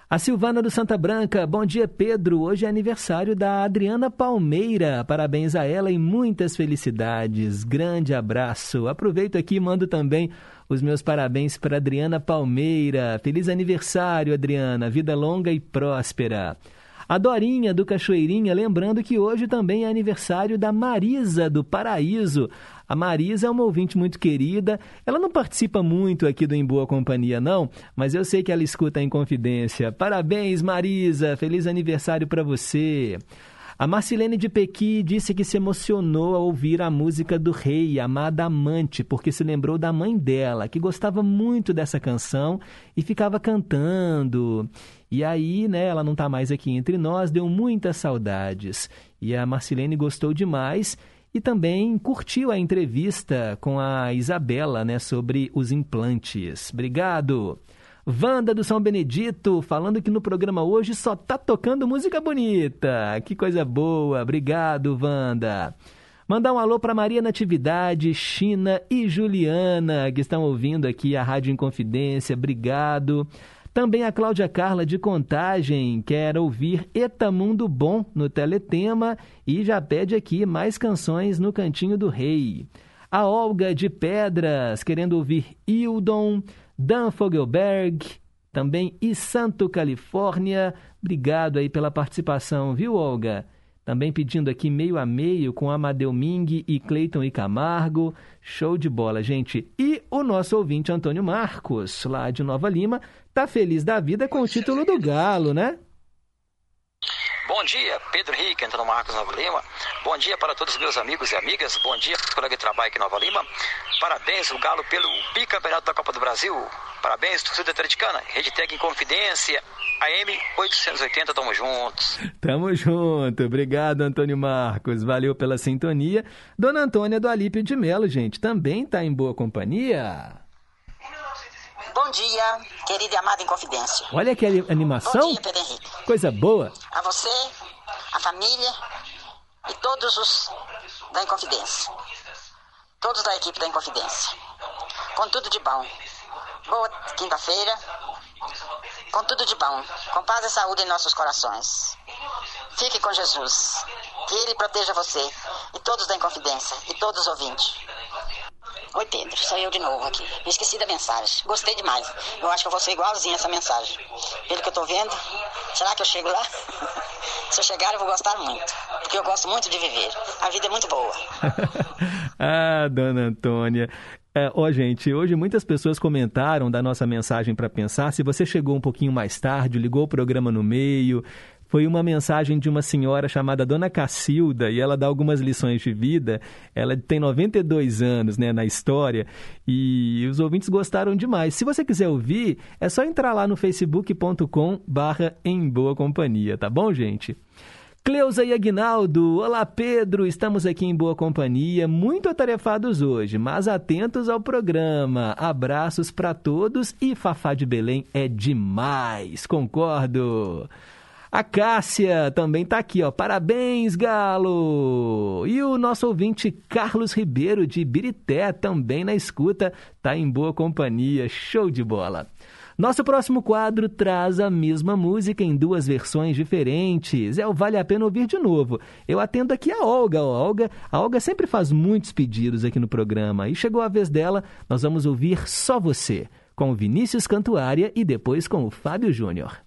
A Silvana do Santa Branca, bom dia Pedro. Hoje é aniversário da Adriana Palmeira. Parabéns a ela e muitas felicidades. Grande abraço. Aproveito aqui e mando também os meus parabéns para Adriana Palmeira. Feliz aniversário, Adriana. Vida longa e próspera. A Dorinha do Cachoeirinha, lembrando que hoje também é aniversário da Marisa do Paraíso. A Marisa é uma ouvinte muito querida. Ela não participa muito aqui do Em Boa Companhia, não, mas eu sei que ela escuta em confidência. Parabéns, Marisa! Feliz aniversário para você! A Marcilene de Pequi disse que se emocionou ao ouvir a música do rei, Amada Amante, porque se lembrou da mãe dela, que gostava muito dessa canção e ficava cantando. E aí, né, ela não está mais aqui entre nós, deu muitas saudades. E a Marcilene gostou demais e também curtiu a entrevista com a Isabela, né, sobre os implantes. Obrigado. Wanda do São Benedito, falando que no programa hoje só tá tocando música bonita. Que coisa boa. Obrigado, Wanda. Mandar um alô para Maria Natividade, China e Juliana, que estão ouvindo aqui a Rádio Inconfidência. Obrigado. Também a Cláudia Carla de Contagem quer ouvir Etamundo Bom no Teletema e já pede aqui mais canções no Cantinho do Rei. A Olga de Pedras querendo ouvir Hildon. Dan Fogelberg, também e Santo Califórnia. Obrigado aí pela participação, viu, Olga? Também pedindo aqui meio a meio com Amadeu Ming e Cleiton e Camargo. Show de bola, gente. E o nosso ouvinte Antônio Marcos, lá de Nova Lima, tá feliz da vida com o título do Galo, né? Bom dia, Pedro Henrique, Antônio Marcos Nova Lima. Bom dia para todos os meus amigos e amigas. Bom dia, colega de trabalho aqui em Nova Lima. Parabéns, o Galo, pelo bicampeonato da Copa do Brasil. Parabéns, torcida atleticana. Rede Tec em Confidência. AM 880, tamo juntos. Tamo junto. Obrigado, Antônio Marcos. Valeu pela sintonia. Dona Antônia do Alípio de Melo, gente, também tá em boa companhia. Bom dia, querido e amado em confidência. Olha que animação. Bom dia, Pedro Henrique. Coisa boa. A você, a família e todos os da Inconfidência. Todos da equipe da Inconfidência. Com tudo de bom. Boa quinta-feira. Com tudo de bom. Com paz e saúde em nossos corações. Fique com Jesus. Que Ele proteja você e todos da Inconfidência e todos os ouvintes. Oi, Pedro. Sou eu de novo aqui. Eu esqueci da mensagem. Gostei demais. Eu acho que eu vou ser igualzinho essa mensagem. Pelo que eu tô vendo, será que eu chego lá? Se eu chegar, eu vou gostar muito. Porque eu gosto muito de viver. A vida é muito boa. ah, dona Antônia. É, ó, gente, hoje muitas pessoas comentaram da nossa mensagem para pensar. Se você chegou um pouquinho mais tarde, ligou o programa no meio, foi uma mensagem de uma senhora chamada Dona Cacilda e ela dá algumas lições de vida. Ela tem 92 anos né, na história e os ouvintes gostaram demais. Se você quiser ouvir, é só entrar lá no facebook.com em boa companhia, tá bom, gente? Cleusa e Aguinaldo, olá Pedro, estamos aqui em boa companhia, muito atarefados hoje, mas atentos ao programa. Abraços para todos e Fafá de Belém é demais, concordo. A Cássia também está aqui, ó. Parabéns, Galo! E o nosso ouvinte Carlos Ribeiro de Birité também na escuta, tá em boa companhia. Show de bola. Nosso próximo quadro traz a mesma música em duas versões diferentes. É o Vale a Pena Ouvir de Novo. Eu atendo aqui a Olga. A Olga, a Olga sempre faz muitos pedidos aqui no programa. E chegou a vez dela, nós vamos ouvir Só Você, com o Vinícius Cantuária e depois com o Fábio Júnior.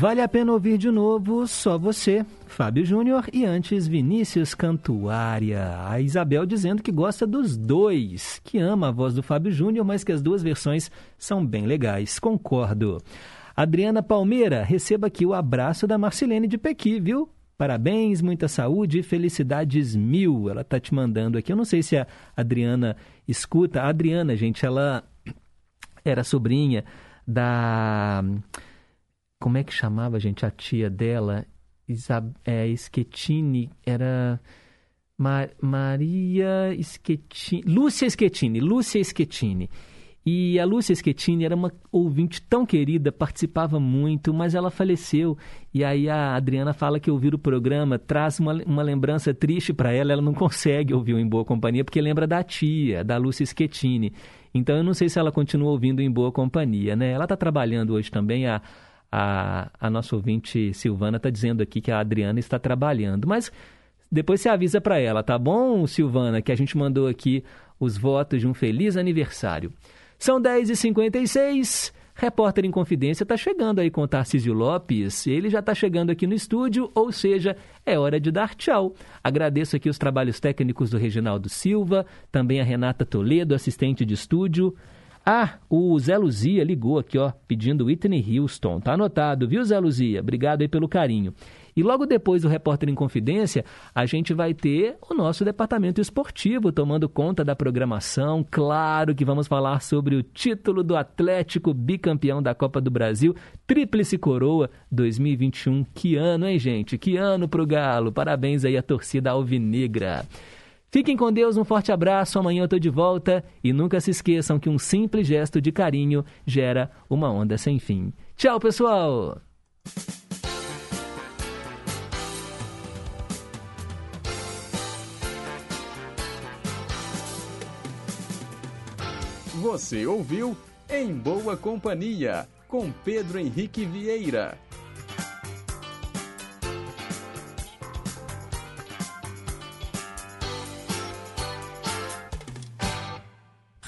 Vale a pena ouvir de novo só você, Fábio Júnior e antes Vinícius Cantuária. A Isabel dizendo que gosta dos dois, que ama a voz do Fábio Júnior, mas que as duas versões são bem legais. Concordo. Adriana Palmeira, receba aqui o abraço da Marcelene de Pequi, viu? Parabéns, muita saúde e felicidades mil. Ela tá te mandando aqui. Eu não sei se a Adriana escuta. A Adriana, gente, ela era sobrinha da como é que chamava, gente, a tia dela? Isab é, Schettini, era Ma Maria Schettini, Lúcia Schettini, Lúcia Schettini. E a Lúcia Schettini era uma ouvinte tão querida, participava muito, mas ela faleceu. E aí a Adriana fala que ouvir o programa traz uma, uma lembrança triste para ela. Ela não consegue ouvir o Em Boa Companhia porque lembra da tia, da Lúcia Schettini. Então eu não sei se ela continua ouvindo Em Boa Companhia, né? Ela está trabalhando hoje também, a, a, a nossa ouvinte Silvana está dizendo aqui que a Adriana está trabalhando. Mas depois você avisa para ela, tá bom, Silvana, que a gente mandou aqui os votos de um feliz aniversário. São 10h56. Repórter em Confidência está chegando aí com o Tarcísio Lopes. Ele já está chegando aqui no estúdio, ou seja, é hora de dar tchau. Agradeço aqui os trabalhos técnicos do Reginaldo Silva, também a Renata Toledo, assistente de estúdio. Ah, o Zé Luzia ligou aqui, ó, pedindo Whitney Houston. Tá anotado, viu, Zé Luzia? Obrigado aí pelo carinho. E logo depois do Repórter em Confidência, a gente vai ter o nosso departamento esportivo tomando conta da programação. Claro que vamos falar sobre o título do Atlético bicampeão da Copa do Brasil, Tríplice Coroa 2021. Que ano, hein, gente? Que ano pro Galo. Parabéns aí à torcida alvinegra. Fiquem com Deus, um forte abraço. Amanhã eu tô de volta e nunca se esqueçam que um simples gesto de carinho gera uma onda sem fim. Tchau, pessoal. Você ouviu Em Boa Companhia, com Pedro Henrique Vieira.